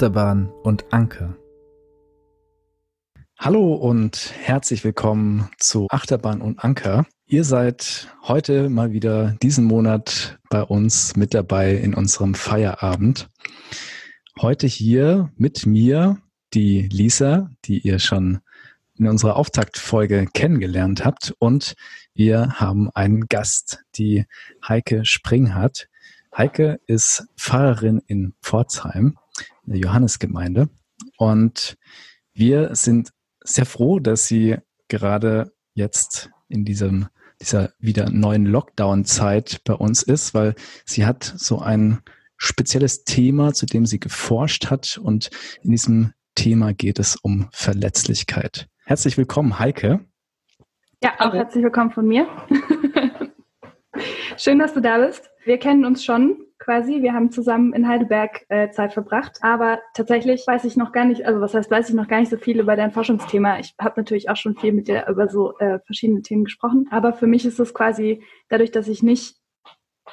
Achterbahn und Anker. Hallo und herzlich willkommen zu Achterbahn und Anker. Ihr seid heute mal wieder diesen Monat bei uns mit dabei in unserem Feierabend. Heute hier mit mir die Lisa, die ihr schon in unserer Auftaktfolge kennengelernt habt. Und wir haben einen Gast, die Heike Springhardt. Heike ist Pfarrerin in Pforzheim, der Johannesgemeinde. Und wir sind sehr froh, dass sie gerade jetzt in diesem, dieser wieder neuen Lockdown-Zeit bei uns ist, weil sie hat so ein spezielles Thema, zu dem sie geforscht hat. Und in diesem Thema geht es um Verletzlichkeit. Herzlich willkommen, Heike. Ja, auch herzlich willkommen von mir. Schön, dass du da bist. Wir kennen uns schon quasi. Wir haben zusammen in Heidelberg äh, Zeit verbracht. Aber tatsächlich weiß ich noch gar nicht, also was heißt, weiß ich noch gar nicht so viel über dein Forschungsthema. Ich habe natürlich auch schon viel mit dir über so äh, verschiedene Themen gesprochen. Aber für mich ist es quasi dadurch, dass ich nicht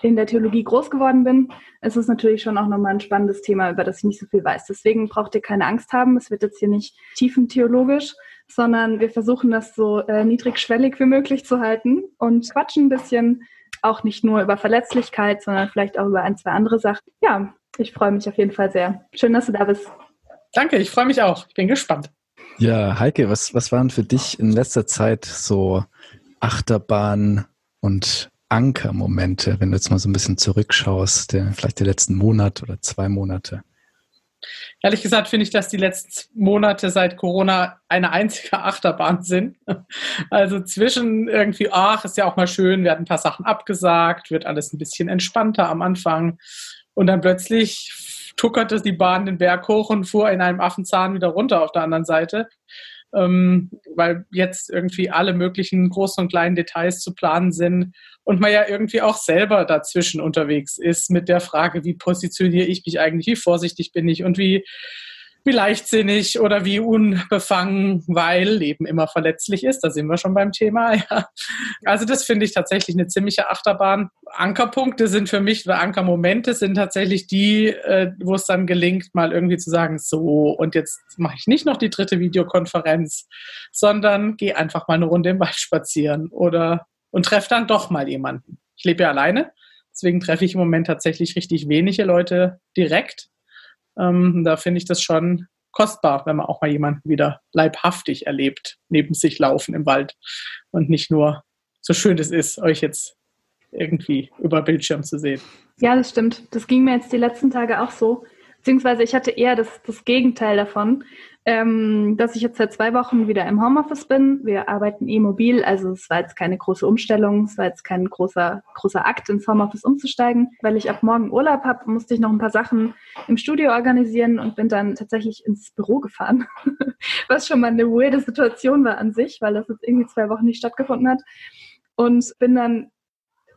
in der Theologie groß geworden bin, ist es natürlich schon auch nochmal ein spannendes Thema, über das ich nicht so viel weiß. Deswegen braucht ihr keine Angst haben. Es wird jetzt hier nicht tiefentheologisch, sondern wir versuchen das so äh, niedrigschwellig wie möglich zu halten und quatschen ein bisschen auch nicht nur über Verletzlichkeit, sondern vielleicht auch über ein, zwei andere Sachen. Ja, ich freue mich auf jeden Fall sehr. Schön, dass du da bist. Danke, ich freue mich auch. Ich bin gespannt. Ja, Heike, was, was waren für dich in letzter Zeit so Achterbahn und Ankermomente, wenn du jetzt mal so ein bisschen zurückschaust, der, vielleicht der letzten Monat oder zwei Monate? Ehrlich gesagt finde ich, dass die letzten Monate seit Corona eine einzige Achterbahn sind. Also zwischen irgendwie, ach, ist ja auch mal schön, werden ein paar Sachen abgesagt, wird alles ein bisschen entspannter am Anfang. Und dann plötzlich tuckerte die Bahn den Berg hoch und fuhr in einem Affenzahn wieder runter auf der anderen Seite. Ähm, weil jetzt irgendwie alle möglichen großen und kleinen Details zu planen sind und man ja irgendwie auch selber dazwischen unterwegs ist mit der Frage, wie positioniere ich mich eigentlich, wie vorsichtig bin ich und wie, wie leichtsinnig oder wie unbefangen, weil Leben immer verletzlich ist. Da sind wir schon beim Thema. Ja. Also das finde ich tatsächlich eine ziemliche Achterbahn. Ankerpunkte sind für mich, oder Ankermomente sind tatsächlich die, äh, wo es dann gelingt, mal irgendwie zu sagen, so, und jetzt mache ich nicht noch die dritte Videokonferenz, sondern gehe einfach mal eine Runde im Wald spazieren oder und treffe dann doch mal jemanden. Ich lebe ja alleine, deswegen treffe ich im Moment tatsächlich richtig wenige Leute direkt. Ähm, da finde ich das schon kostbar, wenn man auch mal jemanden wieder leibhaftig erlebt, neben sich laufen im Wald und nicht nur so schön es ist, euch jetzt irgendwie über Bildschirm zu sehen. Ja, das stimmt. Das ging mir jetzt die letzten Tage auch so. Beziehungsweise ich hatte eher das, das Gegenteil davon ähm, dass ich jetzt seit zwei Wochen wieder im Homeoffice bin. Wir arbeiten eh mobil, also es war jetzt keine große Umstellung, es war jetzt kein großer, großer Akt, ins Homeoffice umzusteigen. Weil ich ab morgen Urlaub habe, musste ich noch ein paar Sachen im Studio organisieren und bin dann tatsächlich ins Büro gefahren. Was schon mal eine weirde Situation war an sich, weil das jetzt irgendwie zwei Wochen nicht stattgefunden hat. Und bin dann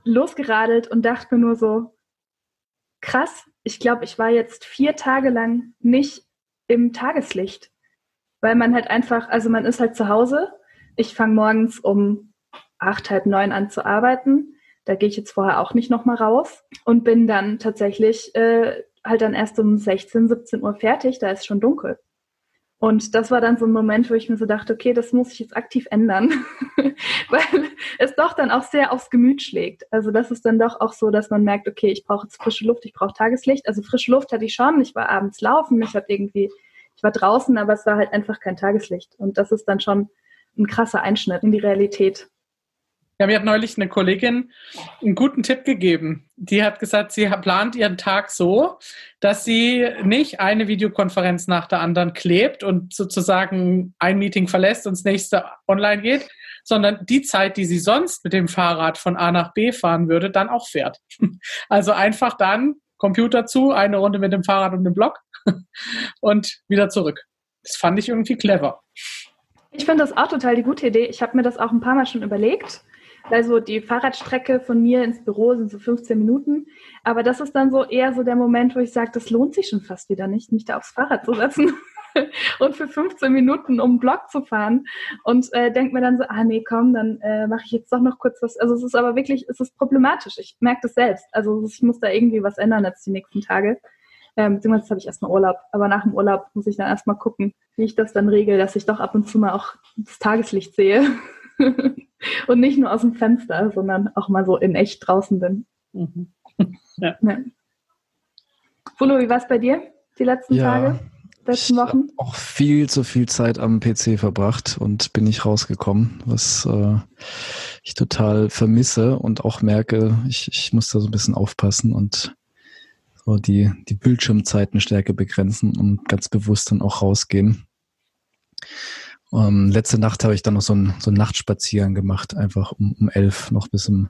losgeradelt und dachte mir nur so, krass, ich glaube, ich war jetzt vier Tage lang nicht im Tageslicht weil man halt einfach, also man ist halt zu Hause. Ich fange morgens um acht, halb neun an zu arbeiten. Da gehe ich jetzt vorher auch nicht nochmal raus und bin dann tatsächlich äh, halt dann erst um 16, 17 Uhr fertig. Da ist schon dunkel. Und das war dann so ein Moment, wo ich mir so dachte, okay, das muss ich jetzt aktiv ändern, weil es doch dann auch sehr aufs Gemüt schlägt. Also das ist dann doch auch so, dass man merkt, okay, ich brauche jetzt frische Luft, ich brauche Tageslicht. Also frische Luft hatte ich schon, ich war abends laufen, ich habe irgendwie ich war draußen, aber es war halt einfach kein Tageslicht. Und das ist dann schon ein krasser Einschnitt in die Realität. Ja, mir hat neulich eine Kollegin einen guten Tipp gegeben. Die hat gesagt, sie plant ihren Tag so, dass sie nicht eine Videokonferenz nach der anderen klebt und sozusagen ein Meeting verlässt und das nächste online geht, sondern die Zeit, die sie sonst mit dem Fahrrad von A nach B fahren würde, dann auch fährt. Also einfach dann Computer zu, eine Runde mit dem Fahrrad um den Block und wieder zurück. Das fand ich irgendwie clever. Ich finde das auch total die gute Idee. Ich habe mir das auch ein paar Mal schon überlegt. Also die Fahrradstrecke von mir ins Büro sind so 15 Minuten. Aber das ist dann so eher so der Moment, wo ich sage, das lohnt sich schon fast wieder nicht, mich da aufs Fahrrad zu setzen und für 15 Minuten um den Block zu fahren. Und äh, denke mir dann so, ah nee, komm, dann äh, mache ich jetzt doch noch kurz was. Also es ist aber wirklich, es ist problematisch. Ich merke das selbst. Also ich muss da irgendwie was ändern jetzt die nächsten Tage. Ähm, beziehungsweise habe ich erstmal Urlaub. Aber nach dem Urlaub muss ich dann erstmal gucken, wie ich das dann regel, dass ich doch ab und zu mal auch das Tageslicht sehe. und nicht nur aus dem Fenster, sondern auch mal so in echt draußen bin. Mhm. Ja. ja. Fulo, wie war es bei dir die letzten ja, Tage, letzten Wochen? Ich auch viel zu viel Zeit am PC verbracht und bin nicht rausgekommen, was äh, ich total vermisse und auch merke, ich, ich muss da so ein bisschen aufpassen und so die, die Bildschirmzeiten stärker begrenzen und ganz bewusst dann auch rausgehen. Ähm, letzte Nacht habe ich dann noch so einen, so einen Nachtspaziergang gemacht, einfach um, um elf noch bis um,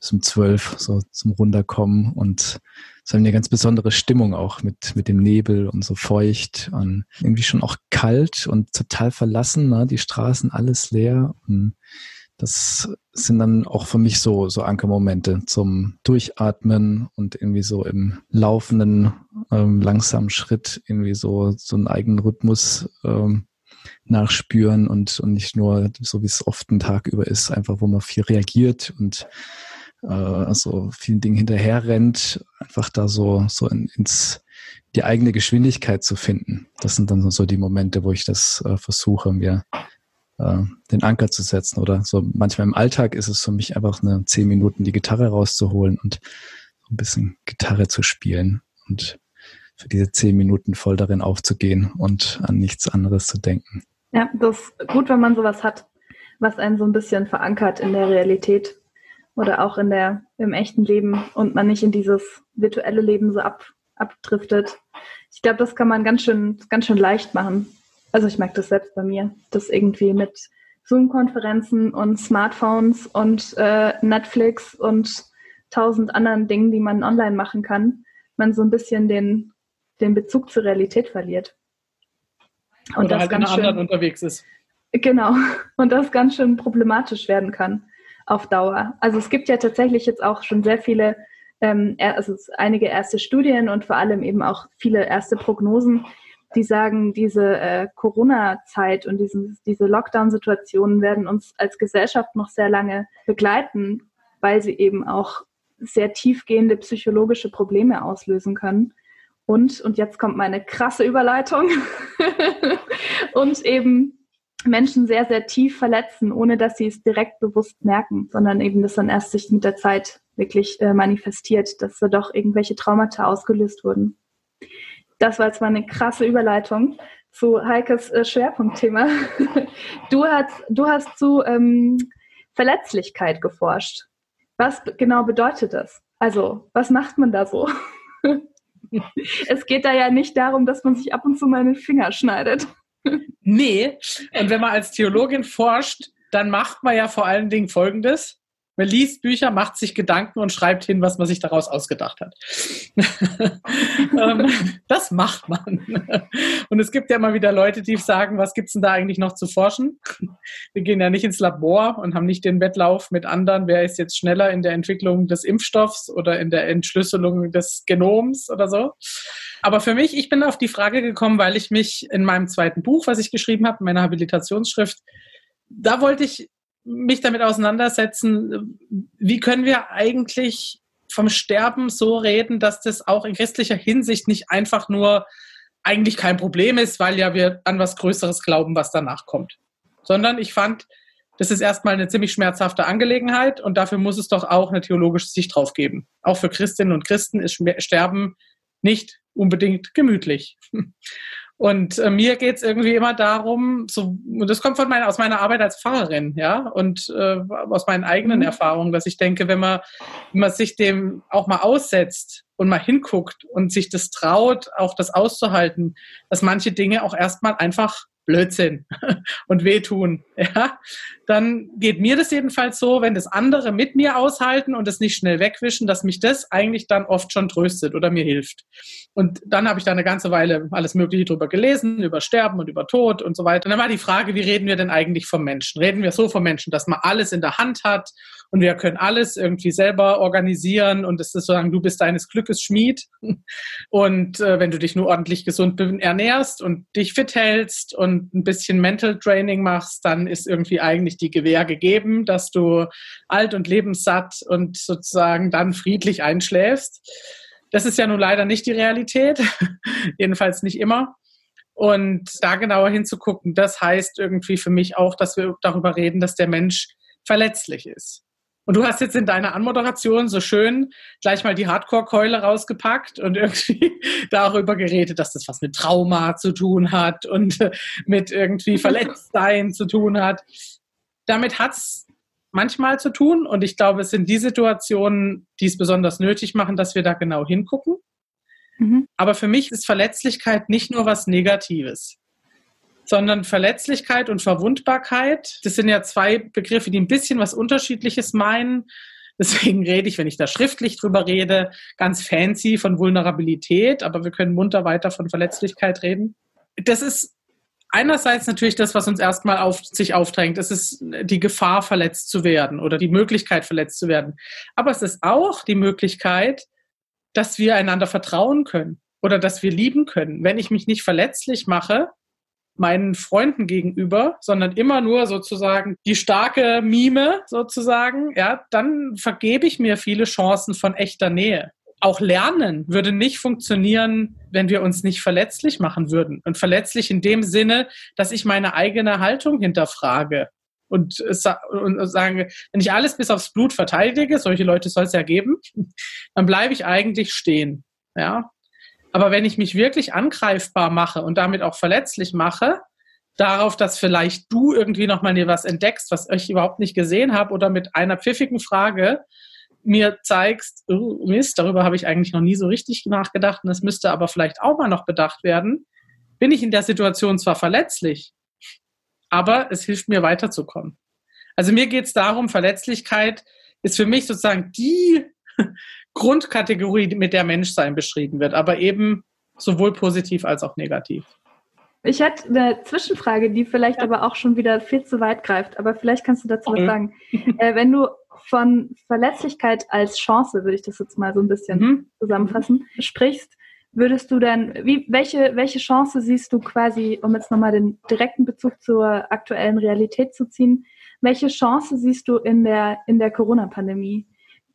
bis um zwölf, so zum Runterkommen. Und es war eine ganz besondere Stimmung auch mit, mit dem Nebel und so feucht und irgendwie schon auch kalt und total verlassen, ne? die Straßen alles leer. Und das sind dann auch für mich so, so Ankermomente zum Durchatmen und irgendwie so im laufenden, ähm, langsamen Schritt irgendwie so, so einen eigenen Rhythmus ähm, nachspüren und, und nicht nur so, wie es oft ein Tag über ist, einfach wo man viel reagiert und äh, so vielen Dingen hinterher rennt, einfach da so, so in, ins die eigene Geschwindigkeit zu finden. Das sind dann so die Momente, wo ich das äh, versuche, mir äh, den Anker zu setzen. Oder so manchmal im Alltag ist es für mich einfach eine zehn Minuten die Gitarre rauszuholen und ein bisschen Gitarre zu spielen und für diese zehn Minuten voll darin aufzugehen und an nichts anderes zu denken. Ja, das ist gut, wenn man sowas hat, was einen so ein bisschen verankert in der Realität oder auch in der, im echten Leben und man nicht in dieses virtuelle Leben so ab, abdriftet. Ich glaube, das kann man ganz schön, ganz schön leicht machen. Also ich merke das selbst bei mir, dass irgendwie mit Zoom-Konferenzen und Smartphones und äh, Netflix und tausend anderen Dingen, die man online machen kann, man so ein bisschen den, den Bezug zur Realität verliert. Und Oder halt in anderen unterwegs ist. Genau. Und das ganz schön problematisch werden kann auf Dauer. Also es gibt ja tatsächlich jetzt auch schon sehr viele, ähm, also einige erste Studien und vor allem eben auch viele erste Prognosen, die sagen, diese äh, Corona-Zeit und diesen, diese Lockdown-Situationen werden uns als Gesellschaft noch sehr lange begleiten, weil sie eben auch sehr tiefgehende psychologische Probleme auslösen können. Und, und jetzt kommt meine krasse Überleitung, und eben Menschen sehr, sehr tief verletzen, ohne dass sie es direkt bewusst merken, sondern eben das dann erst sich mit der Zeit wirklich äh, manifestiert, dass da doch irgendwelche Traumata ausgelöst wurden. Das war jetzt mal eine krasse Überleitung zu Heikes äh, Schwerpunktthema. Du hast, du hast zu ähm, Verletzlichkeit geforscht. Was genau bedeutet das? Also, was macht man da so? es geht da ja nicht darum, dass man sich ab und zu mal den Finger schneidet. Nee, und wenn man als Theologin forscht, dann macht man ja vor allen Dingen Folgendes. Man liest Bücher, macht sich Gedanken und schreibt hin, was man sich daraus ausgedacht hat. Ähm, das macht man. Und es gibt ja immer wieder Leute, die sagen, was gibt es denn da eigentlich noch zu forschen? Wir gehen ja nicht ins Labor und haben nicht den Wettlauf mit anderen, wer ist jetzt schneller in der Entwicklung des Impfstoffs oder in der Entschlüsselung des Genoms oder so. Aber für mich, ich bin auf die Frage gekommen, weil ich mich in meinem zweiten Buch, was ich geschrieben habe, meiner Habilitationsschrift, da wollte ich mich damit auseinandersetzen, wie können wir eigentlich vom Sterben so reden, dass das auch in christlicher Hinsicht nicht einfach nur eigentlich kein Problem ist, weil ja wir an was Größeres glauben, was danach kommt. Sondern ich fand, das ist erstmal eine ziemlich schmerzhafte Angelegenheit und dafür muss es doch auch eine theologische Sicht drauf geben. Auch für Christinnen und Christen ist Sterben nicht unbedingt gemütlich. Und äh, mir geht's irgendwie immer darum, so, und das kommt von meiner, aus meiner Arbeit als Pfarrerin, ja, und äh, aus meinen eigenen mhm. Erfahrungen, dass ich denke, wenn man, wenn man sich dem auch mal aussetzt und mal hinguckt und sich das traut, auch das auszuhalten, dass manche Dinge auch erstmal einfach Blödsinn und wehtun, ja, dann geht mir das jedenfalls so, wenn das andere mit mir aushalten und es nicht schnell wegwischen, dass mich das eigentlich dann oft schon tröstet oder mir hilft. Und dann habe ich da eine ganze Weile alles Mögliche drüber gelesen, über Sterben und über Tod und so weiter. Und dann war die Frage, wie reden wir denn eigentlich vom Menschen? Reden wir so vom Menschen, dass man alles in der Hand hat und wir können alles irgendwie selber organisieren und es ist sozusagen, du bist deines Glückes Schmied. Und äh, wenn du dich nur ordentlich gesund ernährst und dich fit hältst und ein bisschen Mental Training machst, dann ist irgendwie eigentlich die Gewähr gegeben, dass du alt und lebenssatt und sozusagen dann friedlich einschläfst. Das ist ja nun leider nicht die Realität, jedenfalls nicht immer. Und da genauer hinzugucken, das heißt irgendwie für mich auch, dass wir darüber reden, dass der Mensch verletzlich ist. Und du hast jetzt in deiner Anmoderation so schön gleich mal die Hardcore-Keule rausgepackt und irgendwie darüber geredet, dass das was mit Trauma zu tun hat und mit irgendwie Verletztsein zu tun hat. Damit hat's manchmal zu tun und ich glaube, es sind die Situationen, die es besonders nötig machen, dass wir da genau hingucken. Mhm. Aber für mich ist Verletzlichkeit nicht nur was Negatives, sondern Verletzlichkeit und Verwundbarkeit, das sind ja zwei Begriffe, die ein bisschen was Unterschiedliches meinen. Deswegen rede ich, wenn ich da schriftlich drüber rede, ganz fancy von Vulnerabilität, aber wir können munter weiter von Verletzlichkeit reden. Das ist einerseits natürlich das, was uns erstmal auf sich aufdrängt. Es ist die Gefahr, verletzt zu werden oder die Möglichkeit, verletzt zu werden. Aber es ist auch die Möglichkeit, dass wir einander vertrauen können oder dass wir lieben können. Wenn ich mich nicht verletzlich mache, meinen Freunden gegenüber, sondern immer nur sozusagen die starke Mime sozusagen, ja, dann vergebe ich mir viele Chancen von echter Nähe. Auch Lernen würde nicht funktionieren, wenn wir uns nicht verletzlich machen würden. Und verletzlich in dem Sinne, dass ich meine eigene Haltung hinterfrage und, und sagen, wenn ich alles bis aufs Blut verteidige, solche Leute soll es ja geben, dann bleibe ich eigentlich stehen. Ja. Aber wenn ich mich wirklich angreifbar mache und damit auch verletzlich mache, darauf, dass vielleicht du irgendwie nochmal dir was entdeckst, was ich überhaupt nicht gesehen habe, oder mit einer pfiffigen Frage mir zeigst, oh, Mist, darüber habe ich eigentlich noch nie so richtig nachgedacht und das müsste aber vielleicht auch mal noch bedacht werden, bin ich in der Situation zwar verletzlich, aber es hilft mir weiterzukommen. Also mir geht es darum, Verletzlichkeit ist für mich sozusagen die Grundkategorie, mit der Menschsein beschrieben wird, aber eben sowohl positiv als auch negativ. Ich hätte eine Zwischenfrage, die vielleicht ja. aber auch schon wieder viel zu weit greift, aber vielleicht kannst du dazu okay. was sagen. Äh, wenn du von Verletzlichkeit als Chance, würde ich das jetzt mal so ein bisschen mhm. zusammenfassen, sprichst, würdest du denn, wie, welche, welche Chance siehst du quasi, um jetzt nochmal den direkten Bezug zur aktuellen Realität zu ziehen, welche Chance siehst du in der, in der Corona-Pandemie?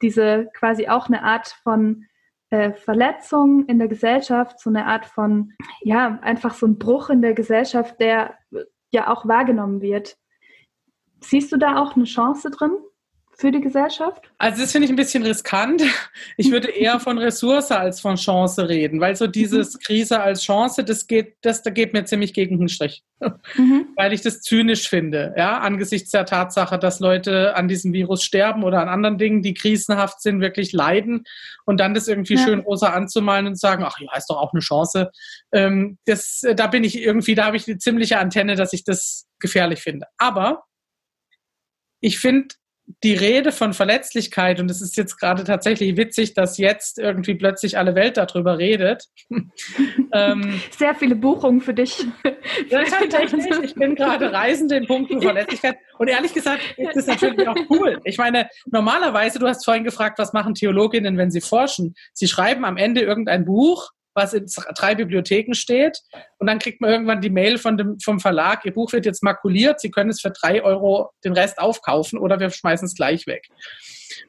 Diese quasi auch eine Art von äh, Verletzung in der Gesellschaft, so eine Art von, ja, einfach so ein Bruch in der Gesellschaft, der ja auch wahrgenommen wird. Siehst du da auch eine Chance drin? Für die Gesellschaft? Also das finde ich ein bisschen riskant. Ich würde eher von Ressource als von Chance reden, weil so dieses mhm. Krise als Chance, das geht, das da geht mir ziemlich gegen den Strich, mhm. weil ich das zynisch finde, ja, angesichts der Tatsache, dass Leute an diesem Virus sterben oder an anderen Dingen, die krisenhaft sind, wirklich leiden und dann das irgendwie ja. schön rosa anzumalen und sagen, ach ja, ist doch auch eine Chance. Ähm, das, da bin ich irgendwie, da habe ich eine ziemliche Antenne, dass ich das gefährlich finde. Aber ich finde, die Rede von Verletzlichkeit, und es ist jetzt gerade tatsächlich witzig, dass jetzt irgendwie plötzlich alle Welt darüber redet. ähm, Sehr viele Buchungen für dich. Ja, tatsächlich. Ich bin gerade Reisende in puncto Verletzlichkeit. Und ehrlich gesagt ist das natürlich auch cool. Ich meine, normalerweise, du hast vorhin gefragt, was machen Theologinnen, wenn sie forschen? Sie schreiben am Ende irgendein Buch was in drei Bibliotheken steht. Und dann kriegt man irgendwann die Mail von dem, vom Verlag, Ihr Buch wird jetzt makuliert, Sie können es für drei Euro den Rest aufkaufen oder wir schmeißen es gleich weg.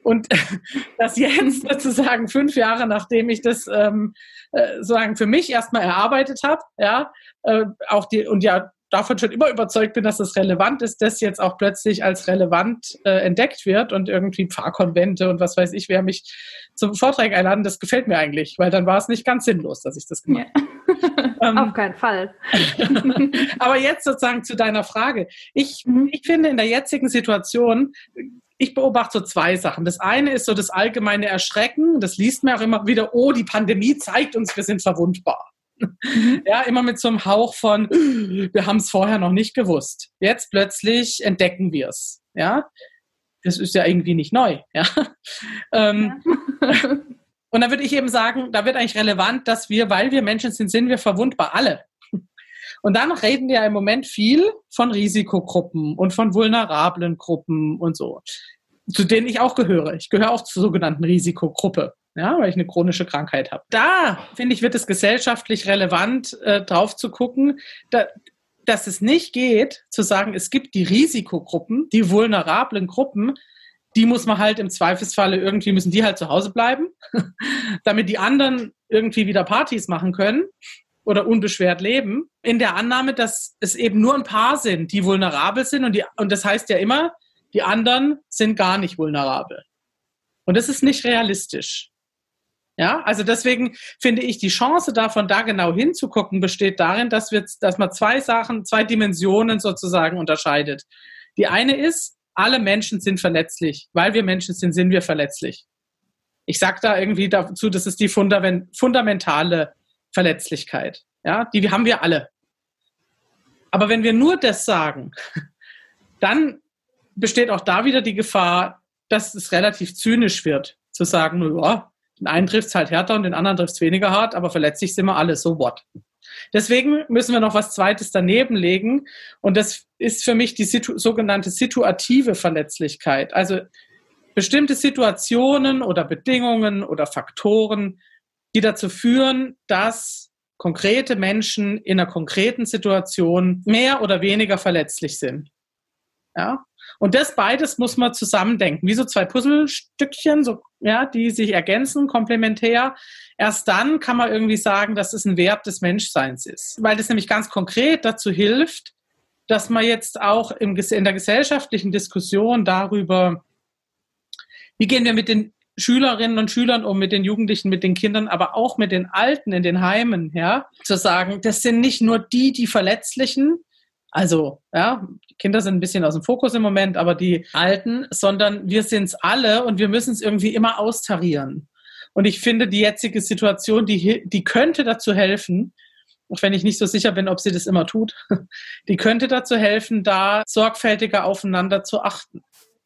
Und das jetzt sozusagen fünf Jahre, nachdem ich das ähm, äh, sozusagen für mich erstmal erarbeitet habe, ja, äh, auch die, und ja, davon schon immer überzeugt bin, dass es relevant ist, das jetzt auch plötzlich als relevant äh, entdeckt wird und irgendwie Pfarrkonvente und was weiß ich, wer mich zum Vortrag einladen, das gefällt mir eigentlich, weil dann war es nicht ganz sinnlos, dass ich das gemacht habe. Ja. ähm, Auf keinen Fall. aber jetzt sozusagen zu deiner Frage. Ich, mhm. ich finde in der jetzigen Situation, ich beobachte so zwei Sachen. Das eine ist so das allgemeine Erschrecken. Das liest mir auch immer wieder, oh, die Pandemie zeigt uns, wir sind verwundbar. Mhm. Ja, immer mit so einem Hauch von, wir haben es vorher noch nicht gewusst. Jetzt plötzlich entdecken wir es. Ja, das ist ja irgendwie nicht neu. Ja. Ähm, ja. und da würde ich eben sagen, da wird eigentlich relevant, dass wir, weil wir Menschen sind, sind wir verwundbar alle. Und dann reden wir ja im Moment viel von Risikogruppen und von vulnerablen Gruppen und so, zu denen ich auch gehöre. Ich gehöre auch zur sogenannten Risikogruppe ja, weil ich eine chronische Krankheit habe. Da, finde ich, wird es gesellschaftlich relevant, äh, drauf zu gucken, da, dass es nicht geht, zu sagen, es gibt die Risikogruppen, die vulnerablen Gruppen, die muss man halt im Zweifelsfalle irgendwie müssen die halt zu Hause bleiben, damit die anderen irgendwie wieder Partys machen können oder unbeschwert leben, in der Annahme, dass es eben nur ein paar sind, die vulnerabel sind und, die, und das heißt ja immer, die anderen sind gar nicht vulnerabel. Und das ist nicht realistisch. Ja, also deswegen finde ich, die Chance davon, da genau hinzugucken, besteht darin, dass wir, dass man zwei Sachen, zwei Dimensionen sozusagen unterscheidet. Die eine ist, alle Menschen sind verletzlich. Weil wir Menschen sind, sind wir verletzlich. Ich sage da irgendwie dazu, das ist die fundamentale Verletzlichkeit. Ja, die haben wir alle. Aber wenn wir nur das sagen, dann besteht auch da wieder die Gefahr, dass es relativ zynisch wird, zu sagen, ja, den einen trifft es halt härter und den anderen trifft es weniger hart, aber verletzlich sind wir alle, so what. Deswegen müssen wir noch was Zweites daneben legen und das ist für mich die situ sogenannte situative Verletzlichkeit. Also bestimmte Situationen oder Bedingungen oder Faktoren, die dazu führen, dass konkrete Menschen in einer konkreten Situation mehr oder weniger verletzlich sind. Ja? Und das beides muss man zusammendenken, wie so zwei Puzzlestückchen, so, ja, die sich ergänzen, komplementär. Erst dann kann man irgendwie sagen, dass es ein Wert des Menschseins ist, weil das nämlich ganz konkret dazu hilft, dass man jetzt auch in der gesellschaftlichen Diskussion darüber, wie gehen wir mit den Schülerinnen und Schülern um, mit den Jugendlichen, mit den Kindern, aber auch mit den Alten in den Heimen, ja, zu sagen, das sind nicht nur die, die Verletzlichen, also, ja, die Kinder sind ein bisschen aus dem Fokus im Moment, aber die Alten, sondern wir sind es alle und wir müssen es irgendwie immer austarieren. Und ich finde, die jetzige Situation, die, die könnte dazu helfen, auch wenn ich nicht so sicher bin, ob sie das immer tut, die könnte dazu helfen, da sorgfältiger aufeinander zu achten.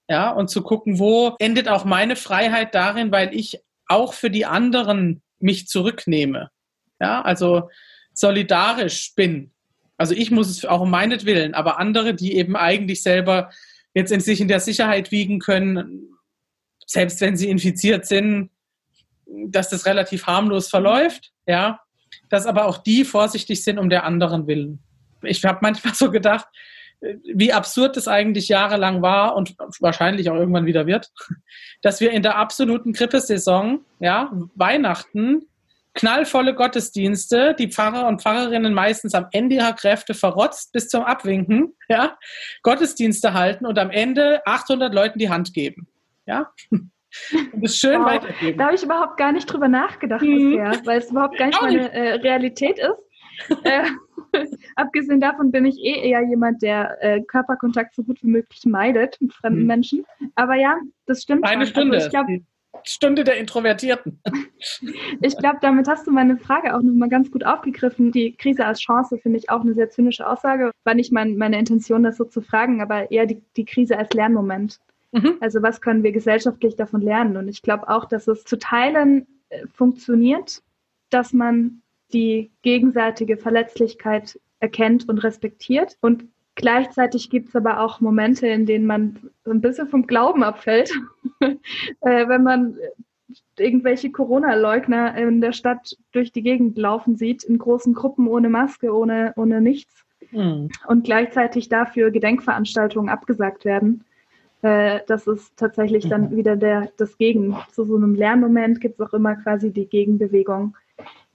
Ja, und zu gucken, wo endet auch meine Freiheit darin, weil ich auch für die anderen mich zurücknehme. Ja, also solidarisch bin also ich muss es auch um meinetwillen, aber andere, die eben eigentlich selber jetzt in sich in der Sicherheit wiegen können, selbst wenn sie infiziert sind, dass das relativ harmlos verläuft, ja, dass aber auch die vorsichtig sind um der anderen willen. Ich habe manchmal so gedacht, wie absurd das eigentlich jahrelang war und wahrscheinlich auch irgendwann wieder wird, dass wir in der absoluten Grippesaison, ja, Weihnachten, knallvolle Gottesdienste, die Pfarrer und Pfarrerinnen meistens am Ende ihrer Kräfte verrotzt bis zum Abwinken, ja, Gottesdienste halten und am Ende 800 Leuten die Hand geben, ja. Und es schön wow. weitergeben. Da habe ich überhaupt gar nicht drüber nachgedacht mhm. bisher, weil es überhaupt gar nicht meine äh, Realität ist. äh, abgesehen davon bin ich eh eher jemand, der äh, Körperkontakt so gut wie möglich meidet mit fremden mhm. Menschen. Aber ja, das stimmt. Eine schon. Stunde. Also ich glaube, Stunde der Introvertierten. Ich glaube, damit hast du meine Frage auch nochmal ganz gut aufgegriffen. Die Krise als Chance finde ich auch eine sehr zynische Aussage. War nicht mein, meine Intention, das so zu fragen, aber eher die, die Krise als Lernmoment. Mhm. Also was können wir gesellschaftlich davon lernen? Und ich glaube auch, dass es zu Teilen äh, funktioniert, dass man die gegenseitige Verletzlichkeit erkennt und respektiert und Gleichzeitig gibt es aber auch Momente, in denen man ein bisschen vom Glauben abfällt, äh, wenn man irgendwelche Corona-Leugner in der Stadt durch die Gegend laufen sieht, in großen Gruppen ohne Maske, ohne, ohne nichts. Mhm. Und gleichzeitig dafür Gedenkveranstaltungen abgesagt werden. Äh, das ist tatsächlich dann mhm. wieder der, das Gegen. Zu so einem Lernmoment gibt es auch immer quasi die Gegenbewegung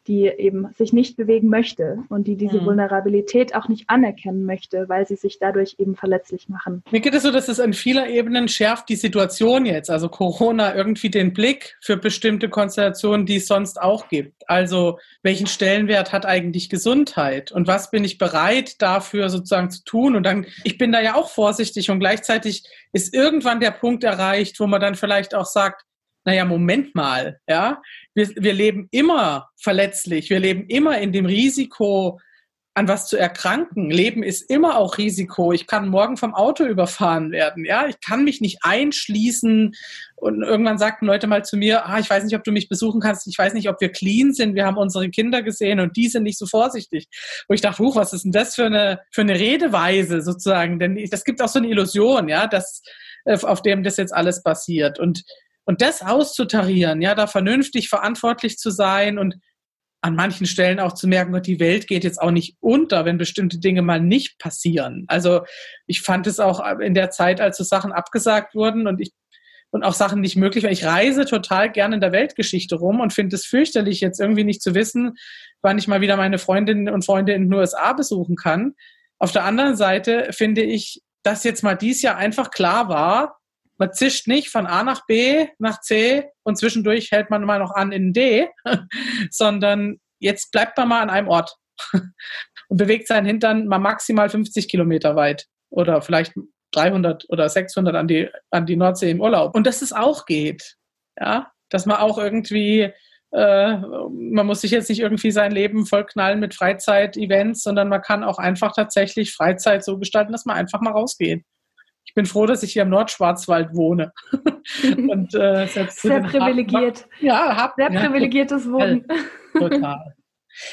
die eben sich nicht bewegen möchte und die diese mhm. Vulnerabilität auch nicht anerkennen möchte, weil sie sich dadurch eben verletzlich machen. Mir geht es so, dass es an vieler Ebenen schärft die Situation jetzt, also Corona irgendwie den Blick für bestimmte Konstellationen, die es sonst auch gibt. Also welchen Stellenwert hat eigentlich Gesundheit und was bin ich bereit dafür sozusagen zu tun? Und dann, ich bin da ja auch vorsichtig und gleichzeitig ist irgendwann der Punkt erreicht, wo man dann vielleicht auch sagt, naja, Moment mal, ja, wir, wir leben immer verletzlich, wir leben immer in dem Risiko, an was zu erkranken. Leben ist immer auch Risiko. Ich kann morgen vom Auto überfahren werden. Ja, ich kann mich nicht einschließen. Und irgendwann sagten Leute mal zu mir, ah, ich weiß nicht, ob du mich besuchen kannst. Ich weiß nicht, ob wir clean sind. Wir haben unsere Kinder gesehen und die sind nicht so vorsichtig. Wo ich dachte, huch, was ist denn das für eine, für eine Redeweise sozusagen? Denn das gibt auch so eine Illusion, ja, dass, äh, auf dem das jetzt alles passiert. Und und das auszutarieren, ja, da vernünftig verantwortlich zu sein und an manchen Stellen auch zu merken, die Welt geht jetzt auch nicht unter, wenn bestimmte Dinge mal nicht passieren. Also ich fand es auch in der Zeit, als so Sachen abgesagt wurden und ich und auch Sachen nicht möglich. Ich reise total gerne in der Weltgeschichte rum und finde es fürchterlich, jetzt irgendwie nicht zu wissen, wann ich mal wieder meine Freundinnen und Freunde in den USA besuchen kann. Auf der anderen Seite finde ich, dass jetzt mal dies Jahr einfach klar war, man zischt nicht von A nach B nach C und zwischendurch hält man mal noch an in D, sondern jetzt bleibt man mal an einem Ort und bewegt seinen Hintern mal maximal 50 Kilometer weit oder vielleicht 300 oder 600 an die, an die Nordsee im Urlaub. Und dass es auch geht. Ja, dass man auch irgendwie, äh, man muss sich jetzt nicht irgendwie sein Leben vollknallen mit Freizeit-Events, sondern man kann auch einfach tatsächlich Freizeit so gestalten, dass man einfach mal rausgeht. Ich bin froh, dass ich hier im Nordschwarzwald wohne. Und, äh, Sehr privilegiert. Harten, ja, hab, Sehr privilegiertes Wohnen. Total.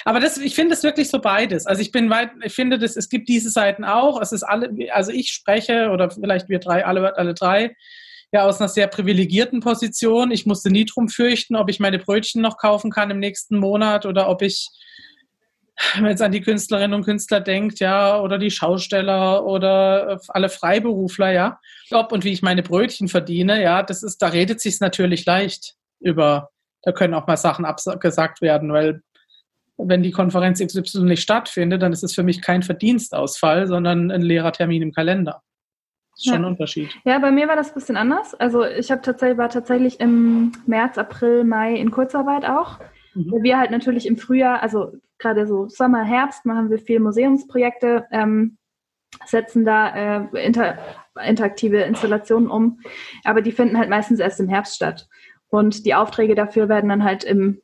Aber das, ich finde es wirklich so beides. Also ich bin weit, ich finde, das, es gibt diese Seiten auch. Es ist alle, also ich spreche oder vielleicht wir drei, alle, alle drei, ja aus einer sehr privilegierten Position. Ich musste nie drum fürchten, ob ich meine Brötchen noch kaufen kann im nächsten Monat oder ob ich, wenn man jetzt an die Künstlerinnen und Künstler denkt, ja, oder die Schausteller oder alle Freiberufler, ja, ob und wie ich meine Brötchen verdiene, ja, das ist, da redet sich's natürlich leicht über, da können auch mal Sachen abgesagt werden, weil wenn die Konferenz XY nicht stattfindet, dann ist es für mich kein Verdienstausfall, sondern ein leerer Termin im Kalender. Das ist schon ja. ein Unterschied. Ja, bei mir war das ein bisschen anders. Also ich habe tatsächlich, war tatsächlich im März, April, Mai in Kurzarbeit auch. Mhm. Wir halt natürlich im Frühjahr, also gerade so Sommer, Herbst, machen wir viel Museumsprojekte, ähm, setzen da äh, inter, interaktive Installationen um. Aber die finden halt meistens erst im Herbst statt. Und die Aufträge dafür werden dann halt im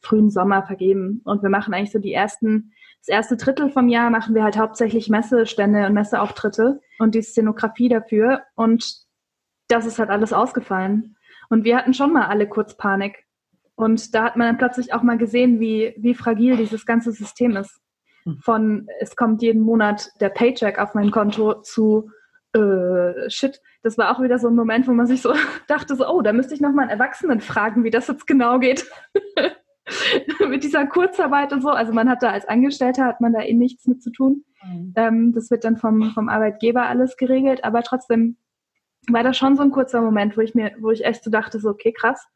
frühen Sommer vergeben. Und wir machen eigentlich so die ersten, das erste Drittel vom Jahr machen wir halt hauptsächlich Messestände und Messeauftritte und die Szenografie dafür. Und das ist halt alles ausgefallen. Und wir hatten schon mal alle kurz Panik. Und da hat man dann plötzlich auch mal gesehen, wie, wie fragil dieses ganze System ist. Hm. Von es kommt jeden Monat der Paycheck auf mein Konto zu äh, shit, das war auch wieder so ein Moment, wo man sich so dachte, so, oh, da müsste ich nochmal einen Erwachsenen fragen, wie das jetzt genau geht. mit dieser Kurzarbeit und so. Also man hat da als Angestellter hat man da eh nichts mit zu tun. Mhm. Ähm, das wird dann vom, vom Arbeitgeber alles geregelt, aber trotzdem war das schon so ein kurzer Moment, wo ich mir, wo ich echt so dachte, so, okay, krass,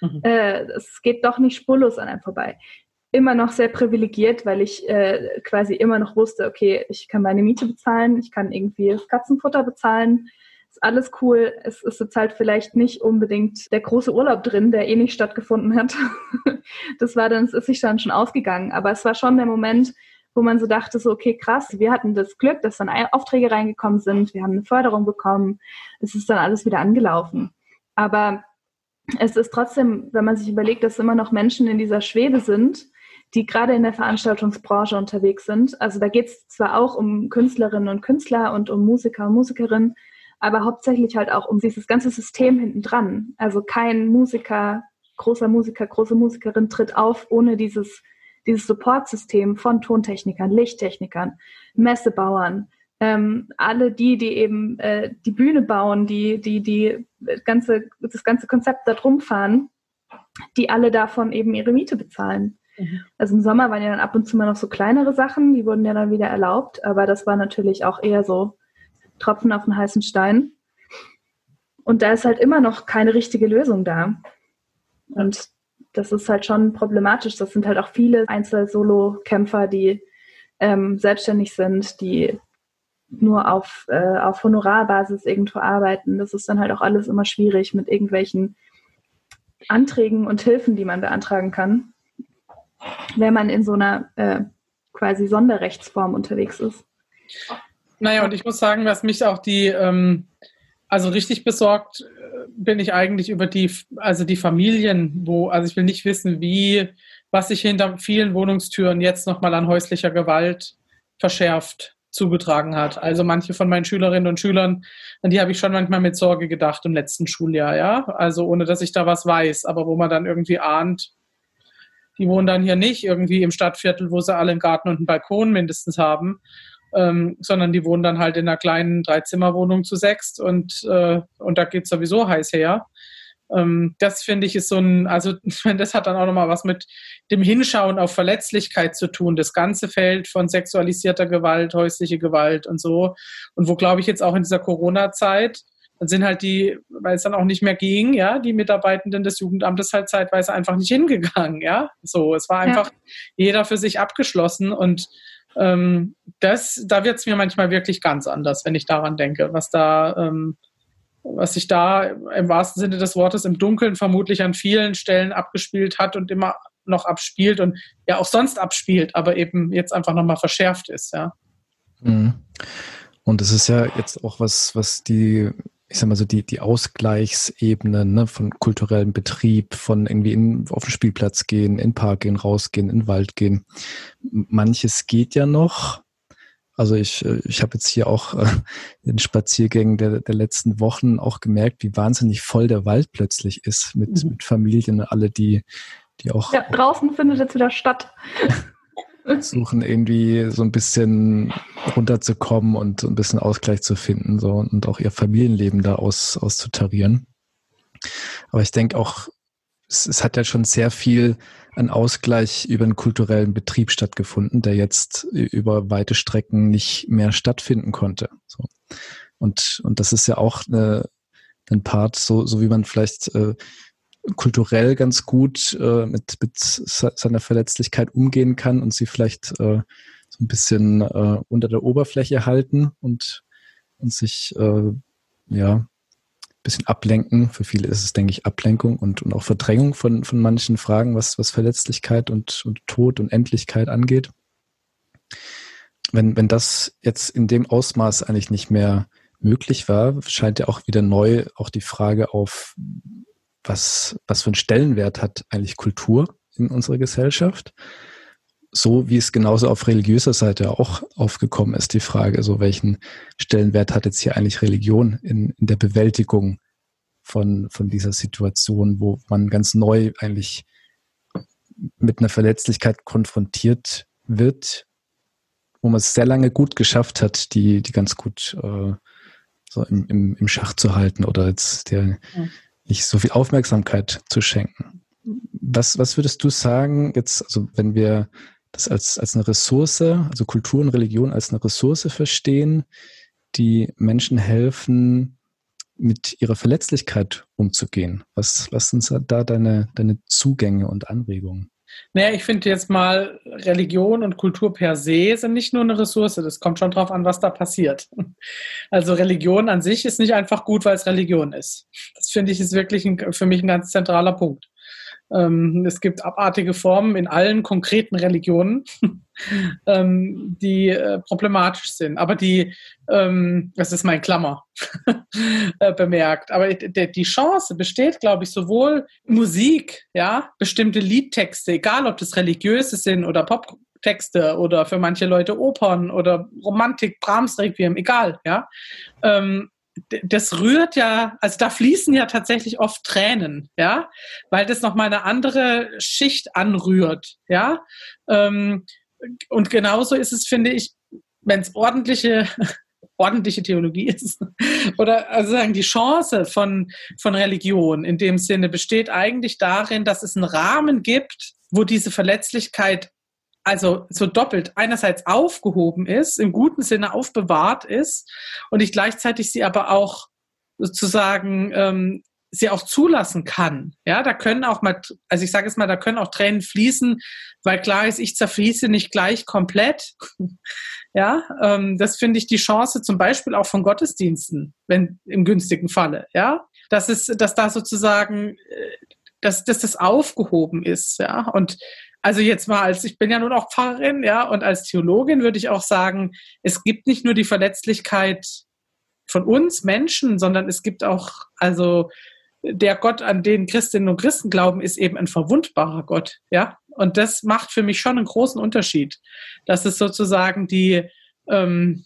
mhm. äh, es geht doch nicht spurlos an einem vorbei. Immer noch sehr privilegiert, weil ich äh, quasi immer noch wusste, okay, ich kann meine Miete bezahlen, ich kann irgendwie das Katzenfutter bezahlen, ist alles cool. Es ist jetzt halt vielleicht nicht unbedingt der große Urlaub drin, der eh nicht stattgefunden hat. das war dann, es ist sich dann schon ausgegangen. Aber es war schon der Moment, wo man so dachte, so, okay, krass, wir hatten das Glück, dass dann Aufträge reingekommen sind, wir haben eine Förderung bekommen, es ist dann alles wieder angelaufen. Aber es ist trotzdem, wenn man sich überlegt, dass immer noch Menschen in dieser Schwebe sind, die gerade in der Veranstaltungsbranche unterwegs sind. Also da geht es zwar auch um Künstlerinnen und Künstler und um Musiker und Musikerinnen, aber hauptsächlich halt auch um dieses ganze System hinten dran. Also kein Musiker, großer Musiker, große Musikerin tritt auf ohne dieses, dieses Supportsystem von Tontechnikern, Lichttechnikern, Messebauern, ähm, alle die, die eben äh, die Bühne bauen, die, die, die ganze, das ganze Konzept da drum fahren, die alle davon eben ihre Miete bezahlen. Mhm. Also im Sommer waren ja dann ab und zu mal noch so kleinere Sachen, die wurden ja dann wieder erlaubt, aber das war natürlich auch eher so Tropfen auf den heißen Stein. Und da ist halt immer noch keine richtige Lösung da. Und das ist halt schon problematisch. Das sind halt auch viele Einzel-Solo-Kämpfer, die ähm, selbstständig sind, die nur auf, äh, auf Honorarbasis irgendwo arbeiten. Das ist dann halt auch alles immer schwierig mit irgendwelchen Anträgen und Hilfen, die man beantragen kann, wenn man in so einer äh, quasi Sonderrechtsform unterwegs ist. Naja, und ich muss sagen, was mich auch die, ähm, also richtig besorgt äh, bin ich eigentlich über die, also die Familien, wo, also ich will nicht wissen, wie, was sich hinter vielen Wohnungstüren jetzt nochmal an häuslicher Gewalt verschärft zugetragen hat. Also manche von meinen Schülerinnen und Schülern, an die habe ich schon manchmal mit Sorge gedacht im letzten Schuljahr, ja. Also ohne dass ich da was weiß, aber wo man dann irgendwie ahnt, die wohnen dann hier nicht irgendwie im Stadtviertel, wo sie alle einen Garten und einen Balkon mindestens haben ähm, sondern die wohnen dann halt in einer kleinen Dreizimmerwohnung zu sechst und, äh, und da geht sowieso heiß her. Ähm, das finde ich ist so ein, also das hat dann auch nochmal was mit dem Hinschauen auf Verletzlichkeit zu tun. Das ganze Feld von sexualisierter Gewalt, häusliche Gewalt und so. Und wo, glaube ich, jetzt auch in dieser Corona-Zeit Dann sind halt die, weil es dann auch nicht mehr ging, ja, die Mitarbeitenden des Jugendamtes halt zeitweise einfach nicht hingegangen, ja. So, es war einfach ja. jeder für sich abgeschlossen und ähm, das, da wird es mir manchmal wirklich ganz anders, wenn ich daran denke, was da, ähm, was sich da im wahrsten Sinne des Wortes im Dunkeln vermutlich an vielen Stellen abgespielt hat und immer noch abspielt und ja auch sonst abspielt, aber eben jetzt einfach nochmal verschärft ist, ja. Mhm. Und es ist ja jetzt auch was, was die, ich sag mal so, die, die Ausgleichsebene ne, von kulturellem Betrieb, von irgendwie in, auf den Spielplatz gehen, in den Park gehen, rausgehen, in den Wald gehen. Manches geht ja noch. Also ich, äh, ich habe jetzt hier auch äh, in den Spaziergängen der, der letzten Wochen auch gemerkt, wie wahnsinnig voll der Wald plötzlich ist mit, mhm. mit Familien, alle, die, die auch. Ja, draußen findet jetzt wieder statt. suchen irgendwie so ein bisschen runterzukommen und ein bisschen Ausgleich zu finden so, und auch ihr Familienleben da aus, auszutarieren. Aber ich denke auch, es, es hat ja schon sehr viel an Ausgleich über den kulturellen Betrieb stattgefunden, der jetzt über weite Strecken nicht mehr stattfinden konnte. So. Und, und das ist ja auch eine, ein Part, so, so wie man vielleicht äh, kulturell ganz gut äh, mit, mit seiner Verletzlichkeit umgehen kann und sie vielleicht äh, so ein bisschen äh, unter der Oberfläche halten und, und sich äh, ja bisschen ablenken. Für viele ist es, denke ich, Ablenkung und, und auch Verdrängung von, von manchen Fragen, was, was Verletzlichkeit und, und Tod und Endlichkeit angeht. Wenn, wenn das jetzt in dem Ausmaß eigentlich nicht mehr möglich war, scheint ja auch wieder neu auch die Frage auf, was, was für einen Stellenwert hat eigentlich Kultur in unserer Gesellschaft? So wie es genauso auf religiöser Seite auch aufgekommen ist, die Frage, so welchen Stellenwert hat jetzt hier eigentlich Religion in, in der Bewältigung von, von dieser Situation, wo man ganz neu eigentlich mit einer Verletzlichkeit konfrontiert wird, wo man es sehr lange gut geschafft hat, die, die ganz gut äh, so im, im, im Schach zu halten oder jetzt der, ja nicht so viel Aufmerksamkeit zu schenken. Was, was würdest du sagen, jetzt, also wenn wir das als, als eine Ressource, also Kultur und Religion als eine Ressource verstehen, die Menschen helfen, mit ihrer Verletzlichkeit umzugehen? Was, was sind da deine, deine Zugänge und Anregungen? Naja, ich finde jetzt mal, Religion und Kultur per se sind nicht nur eine Ressource. Das kommt schon drauf an, was da passiert. Also Religion an sich ist nicht einfach gut, weil es Religion ist. Das finde ich ist wirklich ein, für mich ein ganz zentraler Punkt. Ähm, es gibt abartige Formen in allen konkreten Religionen, ähm, die äh, problematisch sind. Aber die, ähm, das ist mein Klammer äh, bemerkt, aber die Chance besteht, glaube ich, sowohl Musik, ja, bestimmte Liedtexte, egal ob das religiöse sind oder Poptexte oder für manche Leute Opern oder Romantik, Brahms Requiem, egal, ja. Das rührt ja, also da fließen ja tatsächlich oft Tränen, ja, weil das nochmal eine andere Schicht anrührt, ja. Ähm, und genauso ist es, finde ich, wenn es ordentliche, ordentliche Theologie ist, oder also sagen, die Chance von, von Religion in dem Sinne besteht eigentlich darin, dass es einen Rahmen gibt, wo diese Verletzlichkeit also so doppelt einerseits aufgehoben ist, im guten Sinne aufbewahrt ist und ich gleichzeitig sie aber auch sozusagen ähm, sie auch zulassen kann. Ja, da können auch mal, also ich sage es mal, da können auch Tränen fließen, weil klar ist, ich zerfließe nicht gleich komplett. ja, ähm, das finde ich die Chance zum Beispiel auch von Gottesdiensten, wenn im günstigen Falle. Ja, dass es, dass da sozusagen, äh, dass, dass das aufgehoben ist. Ja, und also jetzt mal als, ich bin ja nun auch Pfarrerin, ja, und als Theologin würde ich auch sagen, es gibt nicht nur die Verletzlichkeit von uns Menschen, sondern es gibt auch, also der Gott, an den Christinnen und Christen glauben, ist eben ein verwundbarer Gott, ja. Und das macht für mich schon einen großen Unterschied. Das ist sozusagen die, ähm,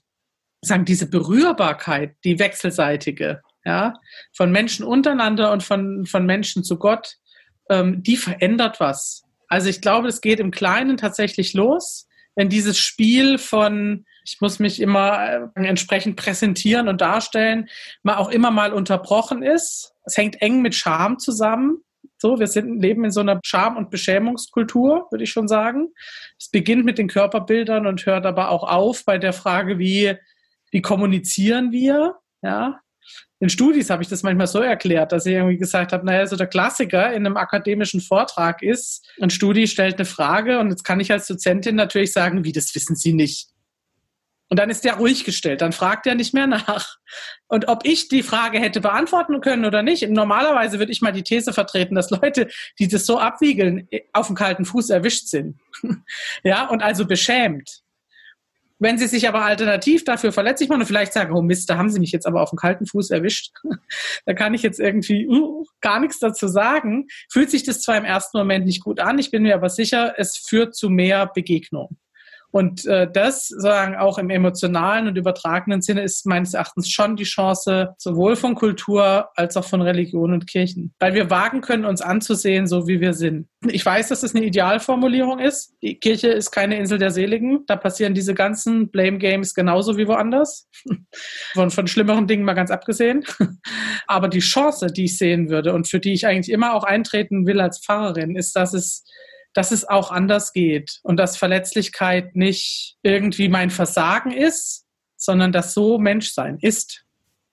sagen, diese Berührbarkeit, die wechselseitige, ja, von Menschen untereinander und von, von Menschen zu Gott, ähm, die verändert was. Also ich glaube, es geht im Kleinen tatsächlich los, wenn dieses Spiel von ich muss mich immer äh, entsprechend präsentieren und darstellen, mal auch immer mal unterbrochen ist. Es hängt eng mit Scham zusammen. So, wir sind, leben in so einer Scham- und Beschämungskultur, würde ich schon sagen. Es beginnt mit den Körperbildern und hört aber auch auf bei der Frage, wie, wie kommunizieren wir? Ja, in Studis habe ich das manchmal so erklärt, dass ich irgendwie gesagt habe, naja, so der Klassiker in einem akademischen Vortrag ist, ein Studi stellt eine Frage und jetzt kann ich als Dozentin natürlich sagen, wie, das wissen Sie nicht. Und dann ist der ruhig gestellt, dann fragt er nicht mehr nach. Und ob ich die Frage hätte beantworten können oder nicht, normalerweise würde ich mal die These vertreten, dass Leute, die das so abwiegeln, auf dem kalten Fuß erwischt sind. ja, und also beschämt. Wenn sie sich aber alternativ dafür verletzlich machen und vielleicht sagen, oh Mist, da haben sie mich jetzt aber auf dem kalten Fuß erwischt, da kann ich jetzt irgendwie uh, gar nichts dazu sagen, fühlt sich das zwar im ersten Moment nicht gut an, ich bin mir aber sicher, es führt zu mehr Begegnung. Und äh, das sozusagen auch im emotionalen und übertragenen Sinne ist meines Erachtens schon die Chance, sowohl von Kultur als auch von Religion und Kirchen. Weil wir wagen können, uns anzusehen, so wie wir sind. Ich weiß, dass das eine Idealformulierung ist. Die Kirche ist keine Insel der Seligen. Da passieren diese ganzen Blame Games genauso wie woanders. Von, von schlimmeren Dingen mal ganz abgesehen. Aber die Chance, die ich sehen würde und für die ich eigentlich immer auch eintreten will als Pfarrerin, ist, dass es dass es auch anders geht und dass Verletzlichkeit nicht irgendwie mein Versagen ist, sondern dass so Menschsein ist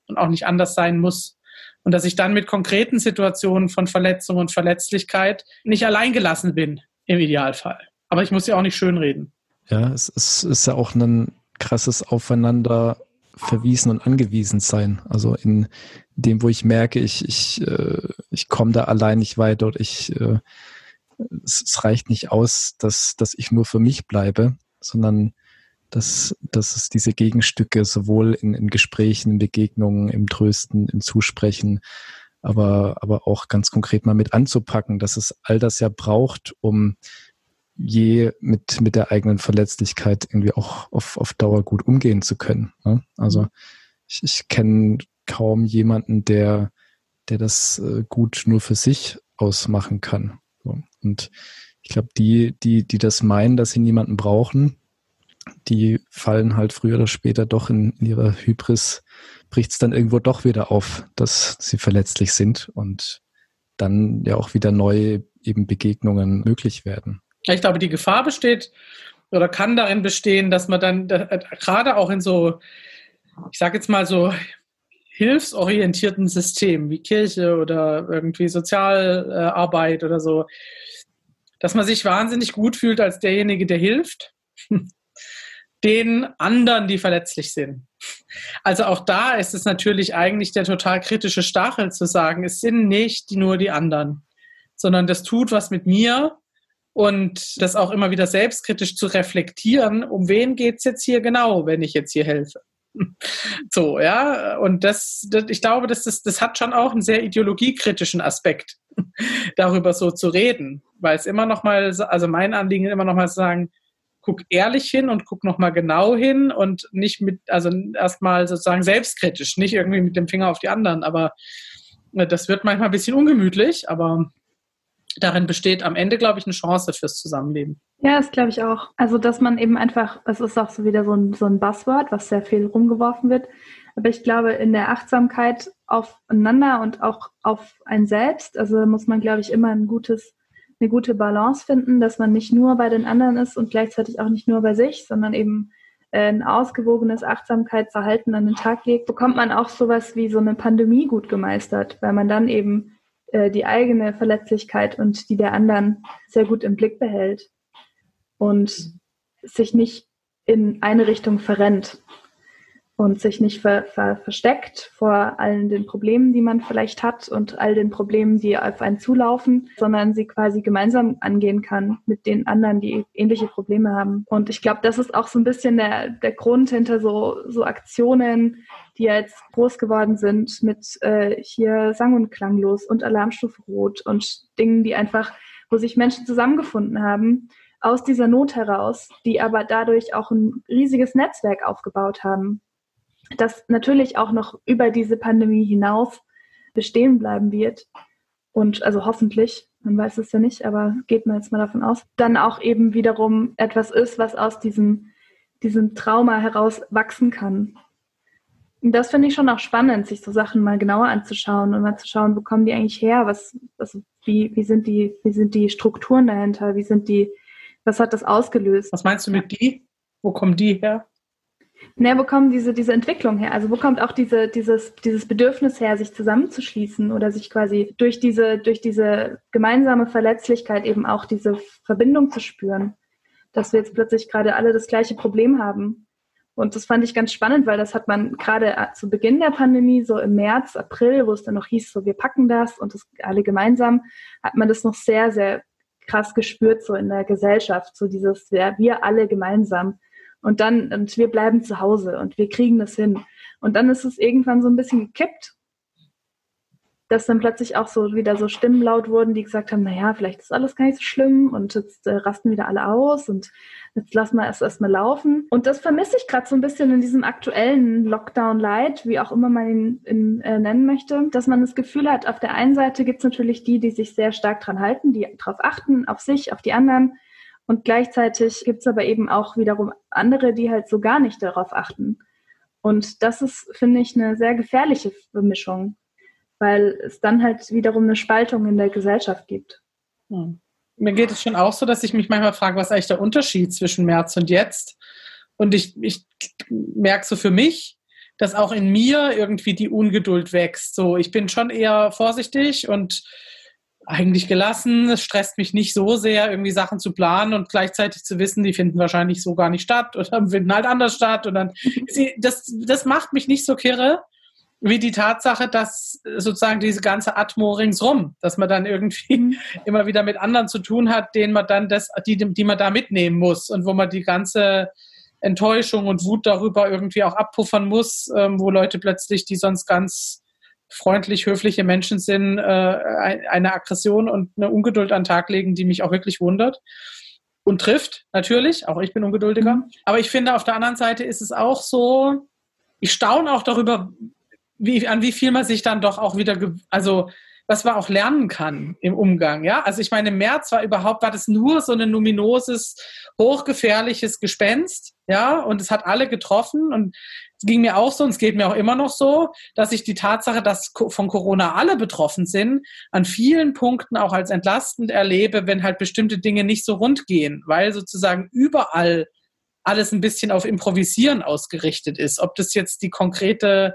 und auch nicht anders sein muss. Und dass ich dann mit konkreten Situationen von Verletzung und Verletzlichkeit nicht alleingelassen bin, im Idealfall. Aber ich muss ja auch nicht schönreden. Ja, es ist, ist ja auch ein krasses Aufeinander verwiesen und angewiesen sein. Also in dem, wo ich merke, ich, ich, äh, ich komme da allein nicht weiter oder ich äh, es, es reicht nicht aus, dass, dass ich nur für mich bleibe, sondern dass, dass es diese Gegenstücke sowohl in, in Gesprächen, in Begegnungen, im Trösten, im Zusprechen, aber, aber auch ganz konkret mal mit anzupacken, dass es all das ja braucht, um je mit, mit der eigenen Verletzlichkeit irgendwie auch auf, auf Dauer gut umgehen zu können. Ne? Also ich, ich kenne kaum jemanden, der, der das äh, gut nur für sich ausmachen kann. Und ich glaube, die, die, die das meinen, dass sie niemanden brauchen, die fallen halt früher oder später doch in, ihrer Hybris, bricht es dann irgendwo doch wieder auf, dass sie verletzlich sind und dann ja auch wieder neue eben Begegnungen möglich werden. Ich glaube, die Gefahr besteht oder kann darin bestehen, dass man dann äh, gerade auch in so, ich sage jetzt mal so hilfsorientierten Systemen wie Kirche oder irgendwie Sozialarbeit oder so, dass man sich wahnsinnig gut fühlt als derjenige, der hilft, den anderen, die verletzlich sind. Also auch da ist es natürlich eigentlich der total kritische Stachel zu sagen, es sind nicht nur die anderen, sondern das tut was mit mir und das auch immer wieder selbstkritisch zu reflektieren, um wen geht es jetzt hier genau, wenn ich jetzt hier helfe. So, ja, und das, das ich glaube, das, das, das hat schon auch einen sehr ideologiekritischen Aspekt, darüber so zu reden, weil es immer noch mal, also mein Anliegen immer noch mal zu sagen, guck ehrlich hin und guck noch mal genau hin und nicht mit, also erstmal sozusagen selbstkritisch, nicht irgendwie mit dem Finger auf die anderen, aber äh, das wird manchmal ein bisschen ungemütlich, aber darin besteht am Ende, glaube ich, eine Chance fürs Zusammenleben. Ja, das glaube ich auch. Also, dass man eben einfach, es ist auch so wieder so ein, so ein Buzzword, was sehr viel rumgeworfen wird. Aber ich glaube, in der Achtsamkeit aufeinander und auch auf ein Selbst, also muss man, glaube ich, immer ein gutes, eine gute Balance finden, dass man nicht nur bei den anderen ist und gleichzeitig auch nicht nur bei sich, sondern eben äh, ein ausgewogenes Achtsamkeitsverhalten an den Tag legt, bekommt man auch sowas wie so eine Pandemie gut gemeistert, weil man dann eben äh, die eigene Verletzlichkeit und die der anderen sehr gut im Blick behält und sich nicht in eine Richtung verrennt und sich nicht ver ver versteckt vor allen den Problemen, die man vielleicht hat und all den Problemen, die auf einen zulaufen, sondern sie quasi gemeinsam angehen kann mit den anderen, die ähnliche Probleme haben. Und ich glaube, das ist auch so ein bisschen der, der Grund hinter so, so Aktionen, die jetzt groß geworden sind mit äh, hier Sang- und Klanglos und Alarmstufe Rot und Dingen, die einfach, wo sich Menschen zusammengefunden haben, aus dieser Not heraus, die aber dadurch auch ein riesiges Netzwerk aufgebaut haben das natürlich auch noch über diese Pandemie hinaus bestehen bleiben wird. Und also hoffentlich, man weiß es ja nicht, aber geht man jetzt mal davon aus, dann auch eben wiederum etwas ist, was aus diesem, diesem Trauma heraus wachsen kann. Das finde ich schon auch spannend, sich so Sachen mal genauer anzuschauen und mal zu schauen, wo kommen die eigentlich her? Was, was, wie, wie sind die, wie sind die Strukturen dahinter? Wie sind die, was hat das ausgelöst? Was meinst du mit die? Wo kommen die her? Naja, wo kommt diese, diese Entwicklung her? Also wo kommt auch diese, dieses, dieses Bedürfnis her, sich zusammenzuschließen oder sich quasi durch diese, durch diese gemeinsame Verletzlichkeit eben auch diese Verbindung zu spüren? Dass wir jetzt plötzlich gerade alle das gleiche Problem haben. Und das fand ich ganz spannend, weil das hat man gerade zu Beginn der Pandemie, so im März, April, wo es dann noch hieß, so wir packen das und das alle gemeinsam, hat man das noch sehr, sehr krass gespürt, so in der Gesellschaft, so dieses, ja, wir alle gemeinsam. Und dann, und wir bleiben zu Hause und wir kriegen das hin. Und dann ist es irgendwann so ein bisschen gekippt, dass dann plötzlich auch so wieder so Stimmen laut wurden, die gesagt haben, naja, vielleicht ist alles gar nicht so schlimm und jetzt äh, rasten wieder alle aus und jetzt lassen wir es erstmal laufen. Und das vermisse ich gerade so ein bisschen in diesem aktuellen Lockdown-Light, wie auch immer man ihn in, äh, nennen möchte, dass man das Gefühl hat, auf der einen Seite gibt es natürlich die, die sich sehr stark dran halten, die darauf achten, auf sich, auf die anderen. Und gleichzeitig gibt es aber eben auch wiederum andere, die halt so gar nicht darauf achten. Und das ist, finde ich, eine sehr gefährliche Mischung, weil es dann halt wiederum eine Spaltung in der Gesellschaft gibt. Hm. Mir geht es schon auch so, dass ich mich manchmal frage, was ist eigentlich der Unterschied zwischen März und jetzt? Und ich, ich merke so für mich, dass auch in mir irgendwie die Ungeduld wächst. So, ich bin schon eher vorsichtig und eigentlich gelassen. Es stresst mich nicht so sehr, irgendwie Sachen zu planen und gleichzeitig zu wissen, die finden wahrscheinlich so gar nicht statt oder finden halt anders statt. Und dann, das, das macht mich nicht so kirre wie die Tatsache, dass sozusagen diese ganze Atmo ringsrum, dass man dann irgendwie mhm. immer wieder mit anderen zu tun hat, denen man dann das, die, die man da mitnehmen muss und wo man die ganze Enttäuschung und Wut darüber irgendwie auch abpuffern muss, ähm, wo Leute plötzlich, die sonst ganz freundlich, höfliche Menschen sind, äh, eine Aggression und eine Ungeduld an den Tag legen, die mich auch wirklich wundert und trifft, natürlich. Auch ich bin ungeduldiger. Mhm. Aber ich finde, auf der anderen Seite ist es auch so, ich staune auch darüber, wie, an wie viel man sich dann doch auch wieder, also was man auch lernen kann im Umgang. Ja, also ich meine, im März war überhaupt, war das nur so ein luminoses, hochgefährliches Gespenst. Ja, und es hat alle getroffen und es ging mir auch so und es geht mir auch immer noch so, dass ich die Tatsache, dass von Corona alle betroffen sind, an vielen Punkten auch als entlastend erlebe, wenn halt bestimmte Dinge nicht so rund gehen, weil sozusagen überall alles ein bisschen auf Improvisieren ausgerichtet ist. Ob das jetzt die konkrete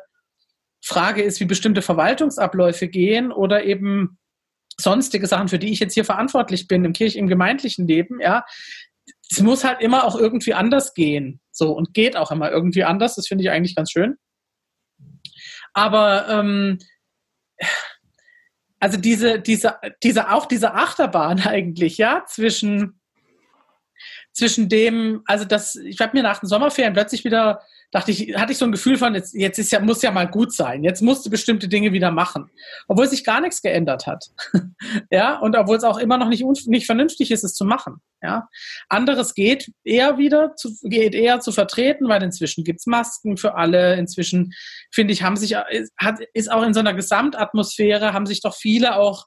Frage ist, wie bestimmte Verwaltungsabläufe gehen oder eben sonstige Sachen, für die ich jetzt hier verantwortlich bin im Kirch, im gemeindlichen Leben, ja. Es muss halt immer auch irgendwie anders gehen. So, und geht auch immer irgendwie anders. Das finde ich eigentlich ganz schön. Aber ähm, also diese, diese, diese, auch diese Achterbahn eigentlich, ja, zwischen, zwischen dem, also das, ich habe mir nach den Sommerferien plötzlich wieder dachte ich, hatte ich so ein Gefühl von, jetzt, jetzt ist ja, muss ja mal gut sein. Jetzt musst du bestimmte Dinge wieder machen. Obwohl sich gar nichts geändert hat. ja, und obwohl es auch immer noch nicht, nicht vernünftig ist, es zu machen. Ja. Anderes geht eher wieder zu, geht eher zu vertreten, weil inzwischen gibt's Masken für alle. Inzwischen, finde ich, haben sich, hat, ist auch in so einer Gesamtatmosphäre, haben sich doch viele auch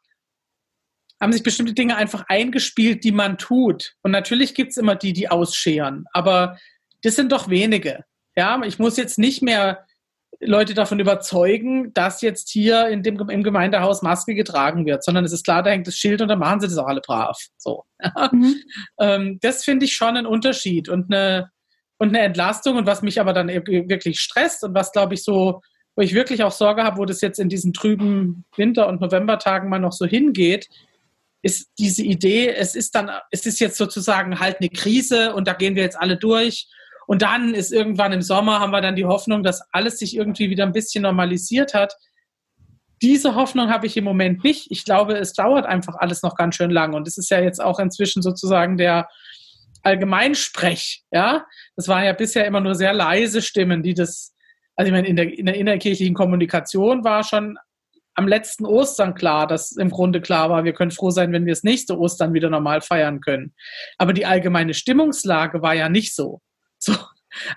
haben sich bestimmte Dinge einfach eingespielt, die man tut. Und natürlich gibt's immer die, die ausscheren, aber das sind doch wenige. Ja, ich muss jetzt nicht mehr Leute davon überzeugen, dass jetzt hier in dem, im Gemeindehaus Maske getragen wird, sondern es ist klar, da hängt das Schild und dann machen sie das auch alle brav. So. Mhm. ähm, das finde ich schon ein Unterschied und eine, und eine Entlastung und was mich aber dann wirklich stresst und was glaube ich so, wo ich wirklich auch Sorge habe, wo das jetzt in diesen trüben Winter- und Novembertagen mal noch so hingeht, ist diese Idee, es ist dann, es ist jetzt sozusagen halt eine Krise und da gehen wir jetzt alle durch und dann ist irgendwann im Sommer, haben wir dann die Hoffnung, dass alles sich irgendwie wieder ein bisschen normalisiert hat. Diese Hoffnung habe ich im Moment nicht. Ich glaube, es dauert einfach alles noch ganz schön lang. Und es ist ja jetzt auch inzwischen sozusagen der Allgemeinsprech. Ja, das waren ja bisher immer nur sehr leise Stimmen, die das, also ich meine, in der, in der innerkirchlichen Kommunikation war schon am letzten Ostern klar, dass im Grunde klar war, wir können froh sein, wenn wir das nächste Ostern wieder normal feiern können. Aber die allgemeine Stimmungslage war ja nicht so. So,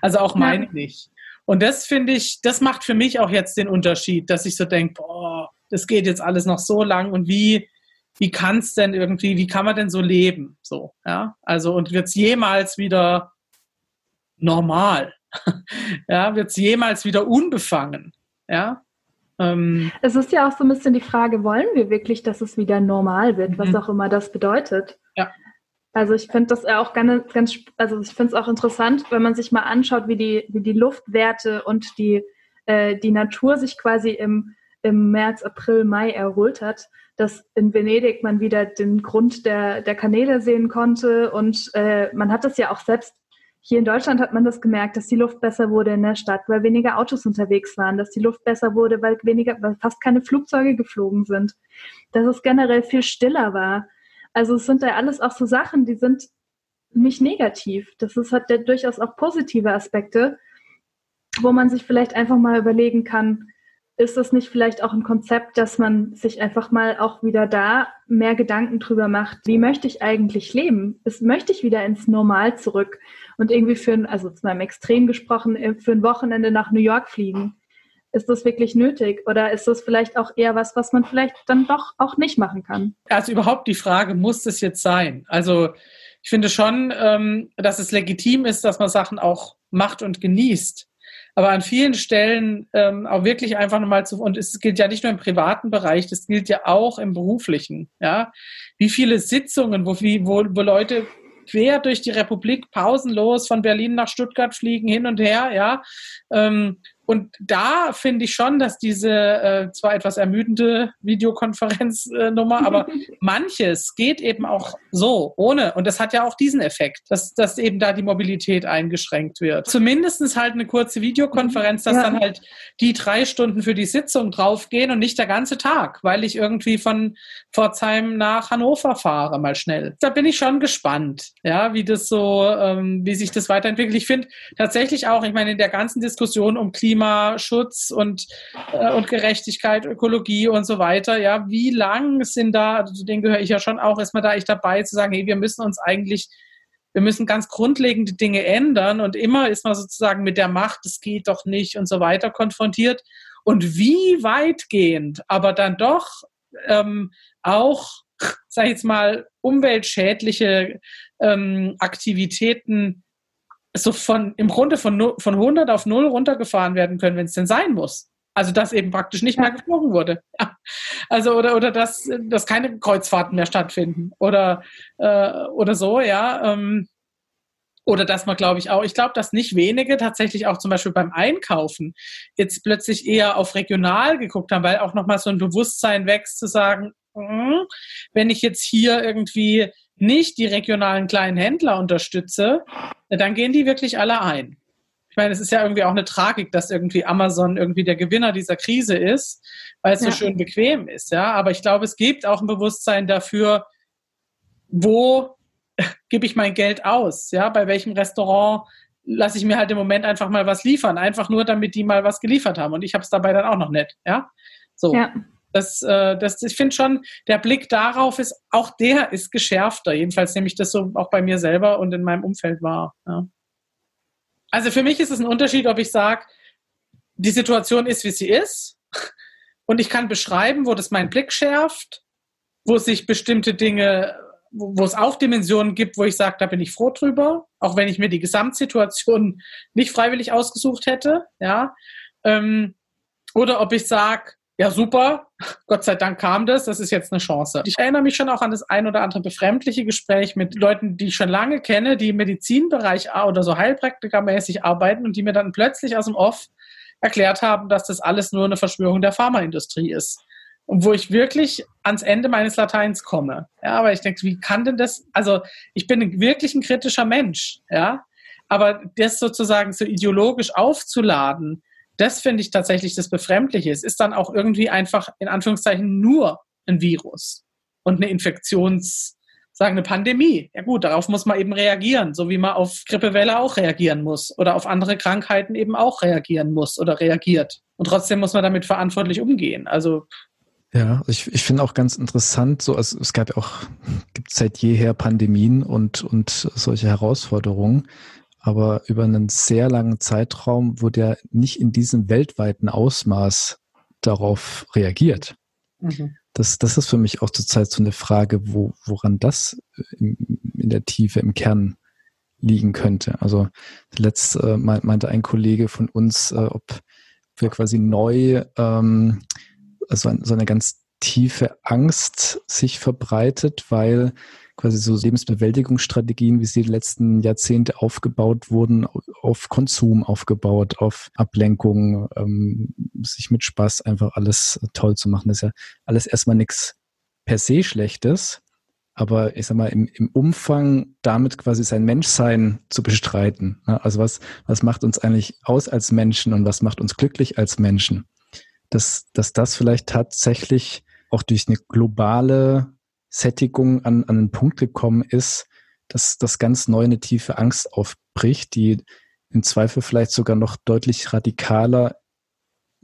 also auch meine ja. nicht. Und das finde ich, das macht für mich auch jetzt den Unterschied, dass ich so denke, boah, das geht jetzt alles noch so lang und wie, wie kann es denn irgendwie, wie kann man denn so leben? So, ja. Also, und wird es jemals wieder normal? ja, wird es jemals wieder unbefangen? Ja. Ähm, es ist ja auch so ein bisschen die Frage, wollen wir wirklich, dass es wieder normal wird, was mhm. auch immer das bedeutet? Ja. Also ich finde das auch ganz, ganz, also ich finde es auch interessant, wenn man sich mal anschaut, wie die, wie die Luftwerte und die, äh, die Natur sich quasi im, im März, April, Mai erholt hat, dass in Venedig man wieder den Grund der, der Kanäle sehen konnte und äh, man hat das ja auch selbst hier in Deutschland hat man das gemerkt, dass die Luft besser wurde in der Stadt, weil weniger Autos unterwegs waren, dass die Luft besser wurde, weil weniger, weil fast keine Flugzeuge geflogen sind, dass es generell viel stiller war. Also es sind ja alles auch so Sachen, die sind nicht negativ. Das ist, hat ja durchaus auch positive Aspekte, wo man sich vielleicht einfach mal überlegen kann, ist das nicht vielleicht auch ein Konzept, dass man sich einfach mal auch wieder da mehr Gedanken drüber macht, wie möchte ich eigentlich leben? Ist, möchte ich wieder ins Normal zurück und irgendwie für ein, also zu meinem Extrem gesprochen, für ein Wochenende nach New York fliegen? Ist das wirklich nötig oder ist das vielleicht auch eher was, was man vielleicht dann doch auch nicht machen kann? Also überhaupt die Frage, muss das jetzt sein? Also ich finde schon, ähm, dass es legitim ist, dass man Sachen auch macht und genießt aber an vielen Stellen ähm, auch wirklich einfach nochmal zu, und es gilt ja nicht nur im privaten Bereich, das gilt ja auch im beruflichen, ja. Wie viele Sitzungen, wo, wo, wo Leute quer durch die Republik pausenlos von Berlin nach Stuttgart fliegen, hin und her, ja. Ähm, und da finde ich schon, dass diese äh, zwar etwas ermüdende Videokonferenznummer, äh, aber manches geht eben auch so, ohne. Und das hat ja auch diesen Effekt, dass, dass eben da die Mobilität eingeschränkt wird. Zumindest halt eine kurze Videokonferenz, dass ja. dann halt die drei Stunden für die Sitzung draufgehen und nicht der ganze Tag, weil ich irgendwie von Pforzheim nach Hannover fahre, mal schnell. Da bin ich schon gespannt, ja, wie das so, ähm, wie sich das weiterentwickelt. Ich finde tatsächlich auch, ich meine, in der ganzen Diskussion um Klima Klimaschutz und, äh, und Gerechtigkeit, Ökologie und so weiter. Ja, wie lang sind da, also den gehöre ich ja schon auch erstmal da ich dabei zu sagen, hey, wir müssen uns eigentlich wir müssen ganz grundlegende Dinge ändern und immer ist man sozusagen mit der Macht, es geht doch nicht und so weiter konfrontiert. Und wie weitgehend, aber dann doch ähm, auch, sag ich jetzt mal, umweltschädliche ähm, Aktivitäten so von, im Grunde von, von 100 auf 0 runtergefahren werden können, wenn es denn sein muss. Also, dass eben praktisch nicht mehr geflogen wurde. Ja. Also, oder, oder dass, dass keine Kreuzfahrten mehr stattfinden. Oder, äh, oder so, ja. Ähm, oder dass man, glaube ich, auch, ich glaube, dass nicht wenige tatsächlich auch zum Beispiel beim Einkaufen jetzt plötzlich eher auf regional geguckt haben, weil auch nochmal so ein Bewusstsein wächst, zu sagen, mh, wenn ich jetzt hier irgendwie nicht die regionalen kleinen Händler unterstütze, dann gehen die wirklich alle ein. Ich meine, es ist ja irgendwie auch eine Tragik, dass irgendwie Amazon irgendwie der Gewinner dieser Krise ist, weil es ja. so schön bequem ist, ja. Aber ich glaube, es gibt auch ein Bewusstsein dafür, wo gebe ich mein Geld aus, ja, bei welchem Restaurant lasse ich mir halt im Moment einfach mal was liefern, einfach nur, damit die mal was geliefert haben. Und ich habe es dabei dann auch noch nicht, ja. So. Ja. Das, äh, das, ich finde schon, der Blick darauf ist, auch der ist geschärfter. Jedenfalls nehme ich das so auch bei mir selber und in meinem Umfeld wahr. Ja. Also für mich ist es ein Unterschied, ob ich sage, die Situation ist, wie sie ist und ich kann beschreiben, wo das meinen Blick schärft, wo sich bestimmte Dinge, wo, wo es auch Dimensionen gibt, wo ich sage, da bin ich froh drüber, auch wenn ich mir die Gesamtsituation nicht freiwillig ausgesucht hätte, ja. Ähm, oder ob ich sage, ja super, Gott sei Dank kam das, das ist jetzt eine Chance. Ich erinnere mich schon auch an das ein oder andere befremdliche Gespräch mit Leuten, die ich schon lange kenne, die im Medizinbereich oder so Heilpraktikermäßig arbeiten und die mir dann plötzlich aus dem Off erklärt haben, dass das alles nur eine Verschwörung der Pharmaindustrie ist. Und wo ich wirklich ans Ende meines Lateins komme. Ja, aber ich denke, wie kann denn das, also ich bin wirklich ein kritischer Mensch, ja, aber das sozusagen so ideologisch aufzuladen, das finde ich tatsächlich das Befremdliche. Es ist dann auch irgendwie einfach in Anführungszeichen nur ein Virus und eine Infektions, sagen eine Pandemie. Ja gut, darauf muss man eben reagieren, so wie man auf Grippewelle auch reagieren muss oder auf andere Krankheiten eben auch reagieren muss oder reagiert. Und trotzdem muss man damit verantwortlich umgehen. Also ja, ich, ich finde auch ganz interessant, so also es gab auch, gibt seit jeher Pandemien und, und solche Herausforderungen aber über einen sehr langen Zeitraum wurde ja nicht in diesem weltweiten Ausmaß darauf reagiert. Mhm. Das, das ist für mich auch zurzeit so eine Frage, wo, woran das in, in der Tiefe, im Kern liegen könnte. Also letzt äh, meinte ein Kollege von uns, äh, ob wir quasi neu ähm, also so eine ganz tiefe Angst sich verbreitet, weil quasi so Lebensbewältigungsstrategien, wie sie die letzten Jahrzehnte aufgebaut wurden, auf Konsum aufgebaut, auf Ablenkung, ähm, sich mit Spaß einfach alles toll zu machen. Das ist ja alles erstmal nichts per se Schlechtes, aber ich sag mal, im, im Umfang damit quasi sein Menschsein zu bestreiten. Ne? Also was, was macht uns eigentlich aus als Menschen und was macht uns glücklich als Menschen? Dass, dass das vielleicht tatsächlich auch durch eine globale Sättigung an, an einen Punkt gekommen ist, dass das ganz neu eine tiefe Angst aufbricht, die im Zweifel vielleicht sogar noch deutlich radikaler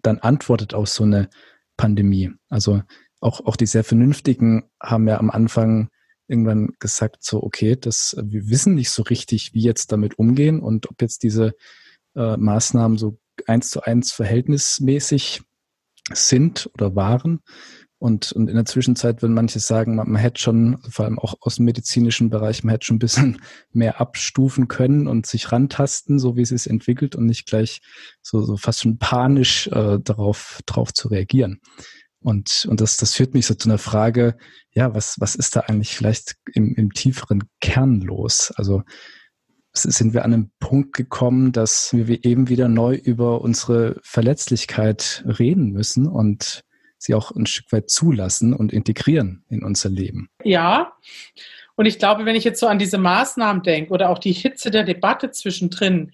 dann antwortet auf so eine Pandemie. Also auch, auch die sehr Vernünftigen haben ja am Anfang irgendwann gesagt, so, okay, das, wir wissen nicht so richtig, wie jetzt damit umgehen und ob jetzt diese äh, Maßnahmen so eins zu eins verhältnismäßig sind oder waren. Und, und in der Zwischenzeit, wenn manche sagen, man, man hätte schon, vor allem auch aus dem medizinischen Bereich, man hätte schon ein bisschen mehr abstufen können und sich rantasten, so wie es sich entwickelt und nicht gleich so, so fast schon panisch äh, darauf, drauf zu reagieren. Und, und das, das führt mich so zu einer Frage, ja, was, was ist da eigentlich vielleicht im, im tieferen Kern los? Also sind wir an einem Punkt gekommen, dass wir eben wieder neu über unsere Verletzlichkeit reden müssen und sie auch ein Stück weit zulassen und integrieren in unser Leben. Ja, und ich glaube, wenn ich jetzt so an diese Maßnahmen denke oder auch die Hitze der Debatte zwischendrin,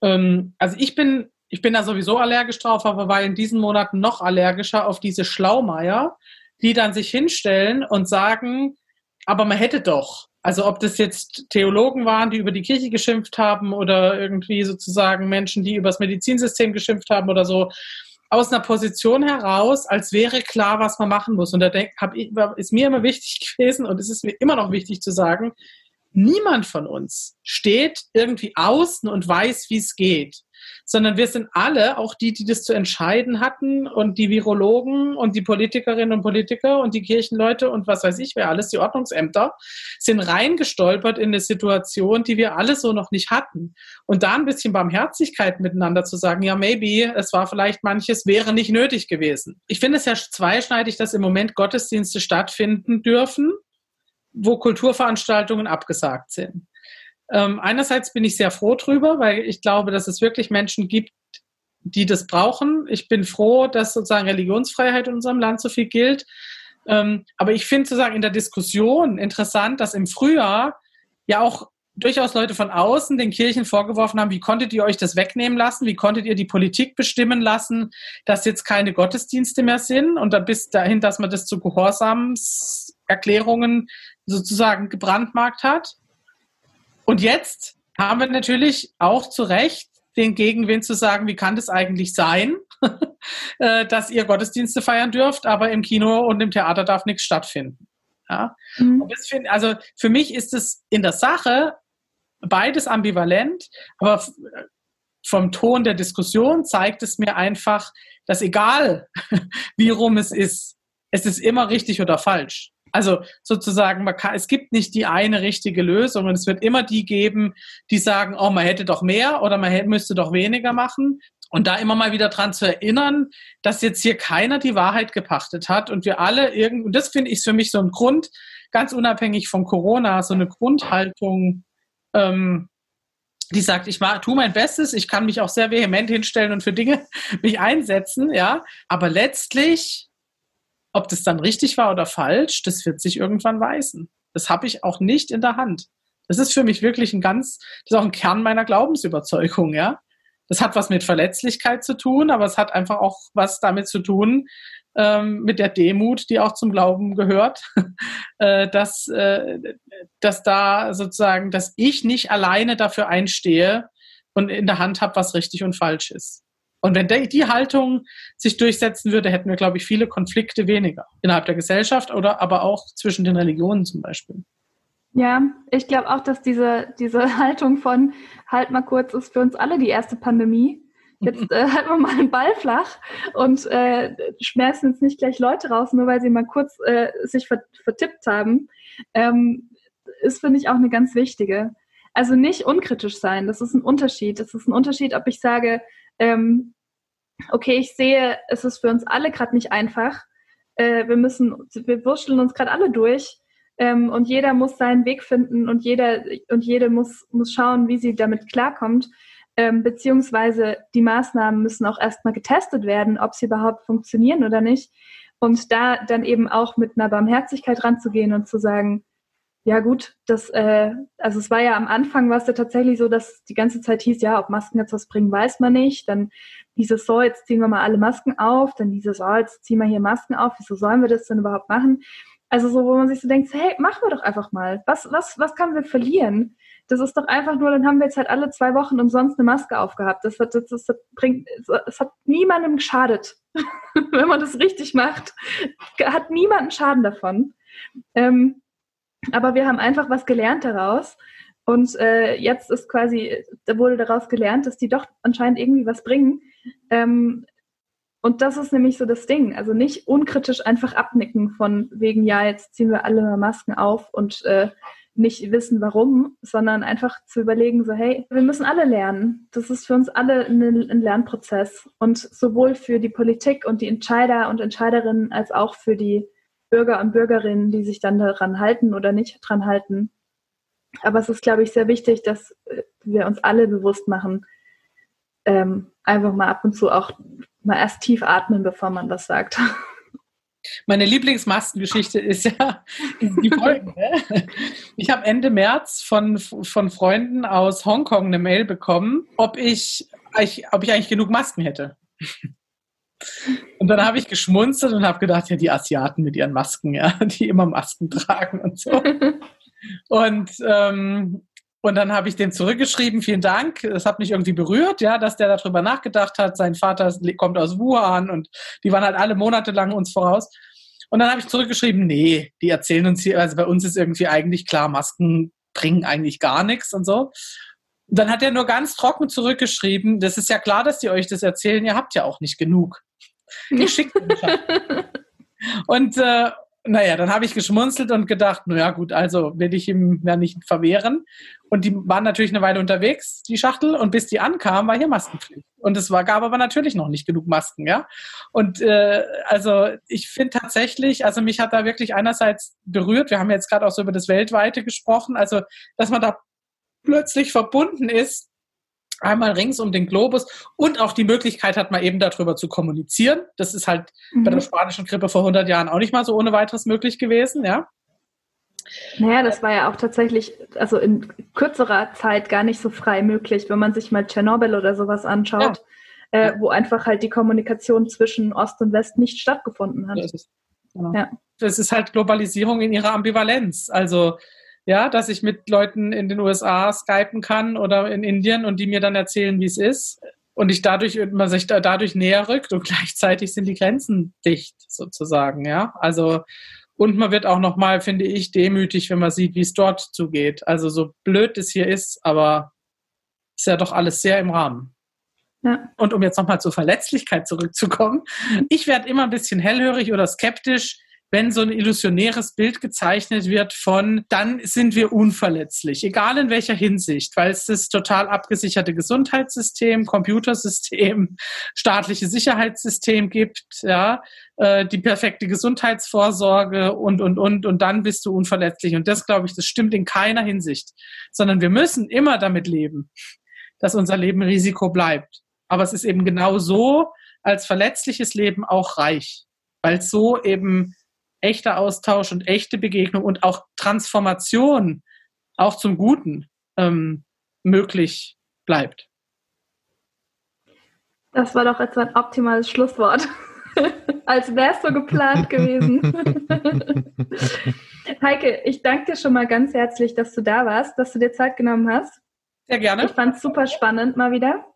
ähm, also ich bin, ich bin da sowieso allergisch drauf, aber war in diesen Monaten noch allergischer auf diese Schlaumeier, die dann sich hinstellen und sagen, aber man hätte doch. Also ob das jetzt Theologen waren, die über die Kirche geschimpft haben oder irgendwie sozusagen Menschen, die über das Medizinsystem geschimpft haben oder so aus einer Position heraus, als wäre klar, was man machen muss. Und da denk, hab ich, ist mir immer wichtig gewesen und es ist mir immer noch wichtig zu sagen, niemand von uns steht irgendwie außen und weiß, wie es geht sondern wir sind alle, auch die, die das zu entscheiden hatten und die Virologen und die Politikerinnen und Politiker und die Kirchenleute und was weiß ich, wer alles, die Ordnungsämter, sind reingestolpert in eine Situation, die wir alle so noch nicht hatten. Und da ein bisschen Barmherzigkeit miteinander zu sagen, ja, maybe, es war vielleicht manches, wäre nicht nötig gewesen. Ich finde es ja zweischneidig, dass im Moment Gottesdienste stattfinden dürfen, wo Kulturveranstaltungen abgesagt sind. Ähm, einerseits bin ich sehr froh drüber, weil ich glaube, dass es wirklich Menschen gibt, die das brauchen. Ich bin froh, dass sozusagen Religionsfreiheit in unserem Land so viel gilt. Ähm, aber ich finde sozusagen in der Diskussion interessant, dass im Frühjahr ja auch durchaus Leute von außen den Kirchen vorgeworfen haben, wie konntet ihr euch das wegnehmen lassen? Wie konntet ihr die Politik bestimmen lassen, dass jetzt keine Gottesdienste mehr sind? Und da bis dahin, dass man das zu Gehorsamserklärungen sozusagen gebrandmarkt hat. Und jetzt haben wir natürlich auch zu Recht den Gegenwind zu sagen, wie kann das eigentlich sein, äh, dass ihr Gottesdienste feiern dürft, aber im Kino und im Theater darf nichts stattfinden. Ja? Mhm. Find, also für mich ist es in der Sache beides ambivalent, aber vom Ton der Diskussion zeigt es mir einfach, dass egal wie rum es ist, es ist immer richtig oder falsch. Also sozusagen, kann, es gibt nicht die eine richtige Lösung und es wird immer die geben, die sagen, oh, man hätte doch mehr oder man müsste doch weniger machen. Und da immer mal wieder dran zu erinnern, dass jetzt hier keiner die Wahrheit gepachtet hat und wir alle irgendwie, und das finde ich für mich so ein Grund, ganz unabhängig von Corona, so eine Grundhaltung, ähm, die sagt, ich tue mein Bestes, ich kann mich auch sehr vehement hinstellen und für Dinge mich einsetzen, ja, aber letztlich ob das dann richtig war oder falsch, das wird sich irgendwann weisen. Das habe ich auch nicht in der Hand. Das ist für mich wirklich ein ganz, das ist auch ein Kern meiner Glaubensüberzeugung, ja. Das hat was mit Verletzlichkeit zu tun, aber es hat einfach auch was damit zu tun, ähm, mit der Demut, die auch zum Glauben gehört, äh, dass, äh, dass da sozusagen, dass ich nicht alleine dafür einstehe und in der Hand habe, was richtig und falsch ist. Und wenn die Haltung sich durchsetzen würde, hätten wir, glaube ich, viele Konflikte weniger innerhalb der Gesellschaft oder aber auch zwischen den Religionen zum Beispiel. Ja, ich glaube auch, dass diese, diese Haltung von halt mal kurz ist für uns alle die erste Pandemie. Jetzt äh, halten wir mal einen Ball flach und äh, schmerzen jetzt nicht gleich Leute raus, nur weil sie mal kurz äh, sich vertippt haben. Ähm, ist, finde ich, auch eine ganz wichtige. Also nicht unkritisch sein, das ist ein Unterschied. Das ist ein Unterschied, ob ich sage, ähm, okay, ich sehe, es ist für uns alle gerade nicht einfach. Äh, wir müssen, wir wurschteln uns gerade alle durch. Ähm, und jeder muss seinen Weg finden und jeder und jede muss, muss schauen, wie sie damit klarkommt. Ähm, beziehungsweise die Maßnahmen müssen auch erstmal getestet werden, ob sie überhaupt funktionieren oder nicht. Und da dann eben auch mit einer Barmherzigkeit ranzugehen und zu sagen, ja gut, das, äh, also es war ja am Anfang war es ja tatsächlich so, dass die ganze Zeit hieß, ja, ob Masken jetzt was bringen, weiß man nicht. Dann dieses so, jetzt ziehen wir mal alle Masken auf, dann dieses so, jetzt ziehen wir hier Masken auf, wieso sollen wir das denn überhaupt machen? Also so, wo man sich so denkt, hey, machen wir doch einfach mal. Was, was, was kann wir verlieren? Das ist doch einfach nur, dann haben wir jetzt halt alle zwei Wochen umsonst eine Maske aufgehabt. Das hat, das, das bringt, es hat niemandem geschadet, wenn man das richtig macht. Hat niemanden Schaden davon. Ähm, aber wir haben einfach was gelernt daraus. Und äh, jetzt ist quasi, da wurde daraus gelernt, dass die doch anscheinend irgendwie was bringen. Ähm, und das ist nämlich so das Ding. Also nicht unkritisch einfach abnicken von wegen, ja, jetzt ziehen wir alle Masken auf und äh, nicht wissen, warum, sondern einfach zu überlegen, so, hey, wir müssen alle lernen. Das ist für uns alle ein, ein Lernprozess. Und sowohl für die Politik und die Entscheider und Entscheiderinnen als auch für die Bürger und Bürgerinnen, die sich dann daran halten oder nicht dran halten. Aber es ist, glaube ich, sehr wichtig, dass wir uns alle bewusst machen, ähm, einfach mal ab und zu auch mal erst tief atmen, bevor man was sagt. Meine Lieblingsmaskengeschichte ist ja die folgende. Ich habe Ende März von, von Freunden aus Hongkong eine Mail bekommen, ob ich, ob ich eigentlich genug Masken hätte. Und dann habe ich geschmunzelt und habe gedacht, ja, die Asiaten mit ihren Masken, ja, die immer Masken tragen und so. Und, ähm, und dann habe ich dem zurückgeschrieben, vielen Dank. Es hat mich irgendwie berührt, ja, dass der darüber nachgedacht hat. Sein Vater kommt aus Wuhan und die waren halt alle monatelang uns voraus. Und dann habe ich zurückgeschrieben, nee, die erzählen uns hier, also bei uns ist irgendwie eigentlich klar, Masken bringen eigentlich gar nichts und so. Und dann hat er nur ganz trocken zurückgeschrieben, das ist ja klar, dass die euch das erzählen, ihr habt ja auch nicht genug. Geschickt. und äh, naja, dann habe ich geschmunzelt und gedacht, naja gut, also will ich ihm ja nicht verwehren. Und die waren natürlich eine Weile unterwegs, die Schachtel, und bis die ankam, war hier Maskenpflicht. Und es war, gab aber natürlich noch nicht genug Masken, ja. Und äh, also ich finde tatsächlich, also mich hat da wirklich einerseits berührt, wir haben jetzt gerade auch so über das Weltweite gesprochen, also dass man da plötzlich verbunden ist einmal rings um den Globus und auch die Möglichkeit hat, mal eben darüber zu kommunizieren. Das ist halt mhm. bei der spanischen Grippe vor 100 Jahren auch nicht mal so ohne weiteres möglich gewesen, ja. Naja, das war ja auch tatsächlich, also in kürzerer Zeit gar nicht so frei möglich, wenn man sich mal Tschernobyl oder sowas anschaut, ja. äh, wo einfach halt die Kommunikation zwischen Ost und West nicht stattgefunden hat. Das ist, genau. ja. das ist halt Globalisierung in ihrer Ambivalenz. Also ja, dass ich mit Leuten in den USA skypen kann oder in Indien und die mir dann erzählen, wie es ist. Und ich dadurch, man sich da, dadurch näher rückt und gleichzeitig sind die Grenzen dicht, sozusagen, ja. Also, und man wird auch nochmal, finde ich, demütig, wenn man sieht, wie es dort zugeht. Also, so blöd es hier ist, aber ist ja doch alles sehr im Rahmen. Ja. Und um jetzt nochmal zur Verletzlichkeit zurückzukommen, ich werde immer ein bisschen hellhörig oder skeptisch, wenn so ein illusionäres Bild gezeichnet wird von, dann sind wir unverletzlich, egal in welcher Hinsicht, weil es das total abgesicherte Gesundheitssystem, Computersystem, staatliche Sicherheitssystem gibt, ja, äh, die perfekte Gesundheitsvorsorge und, und, und, und dann bist du unverletzlich. Und das, glaube ich, das stimmt in keiner Hinsicht, sondern wir müssen immer damit leben, dass unser Leben Risiko bleibt. Aber es ist eben genau so als verletzliches Leben auch reich, weil so eben echter Austausch und echte Begegnung und auch Transformation auch zum Guten ähm, möglich bleibt. Das war doch jetzt ein optimales Schlusswort. Als wäre es so geplant gewesen. Heike, ich danke dir schon mal ganz herzlich, dass du da warst, dass du dir Zeit genommen hast. Sehr gerne. Ich fand es super spannend mal wieder.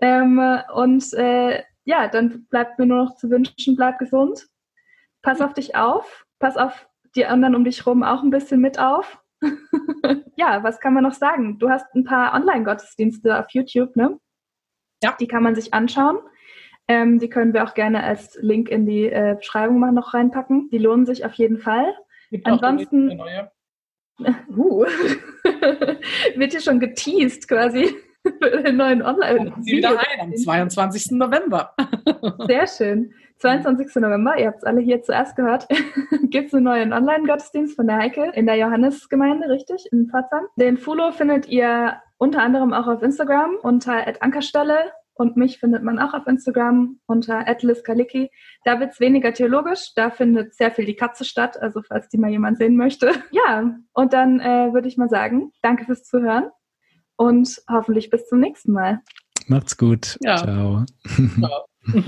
Ähm, und äh, ja, dann bleibt mir nur noch zu wünschen, bleib gesund pass auf dich auf, pass auf die anderen um dich rum auch ein bisschen mit auf. ja, was kann man noch sagen? Du hast ein paar Online-Gottesdienste auf YouTube, ne? Ja. Die kann man sich anschauen. Ähm, die können wir auch gerne als Link in die äh, Beschreibung mal noch reinpacken. Die lohnen sich auf jeden Fall. Gibt Ansonsten. Uh. Wird hier schon geteased quasi. für den neuen Online. Sie wieder ein am 22. November. Sehr schön. 22. November, ihr habt es alle hier zuerst gehört, gibt es einen neuen Online-Gottesdienst von der Heike in der Johannesgemeinde, richtig, in Pforzheim. Den Fulo findet ihr unter anderem auch auf Instagram unter Ankerstelle und mich findet man auch auf Instagram unter Kalicki. Da wird es weniger theologisch, da findet sehr viel die Katze statt, also falls die mal jemand sehen möchte. Ja, und dann äh, würde ich mal sagen, danke fürs Zuhören und hoffentlich bis zum nächsten Mal. Macht's gut. Ja. Ciao. Ciao.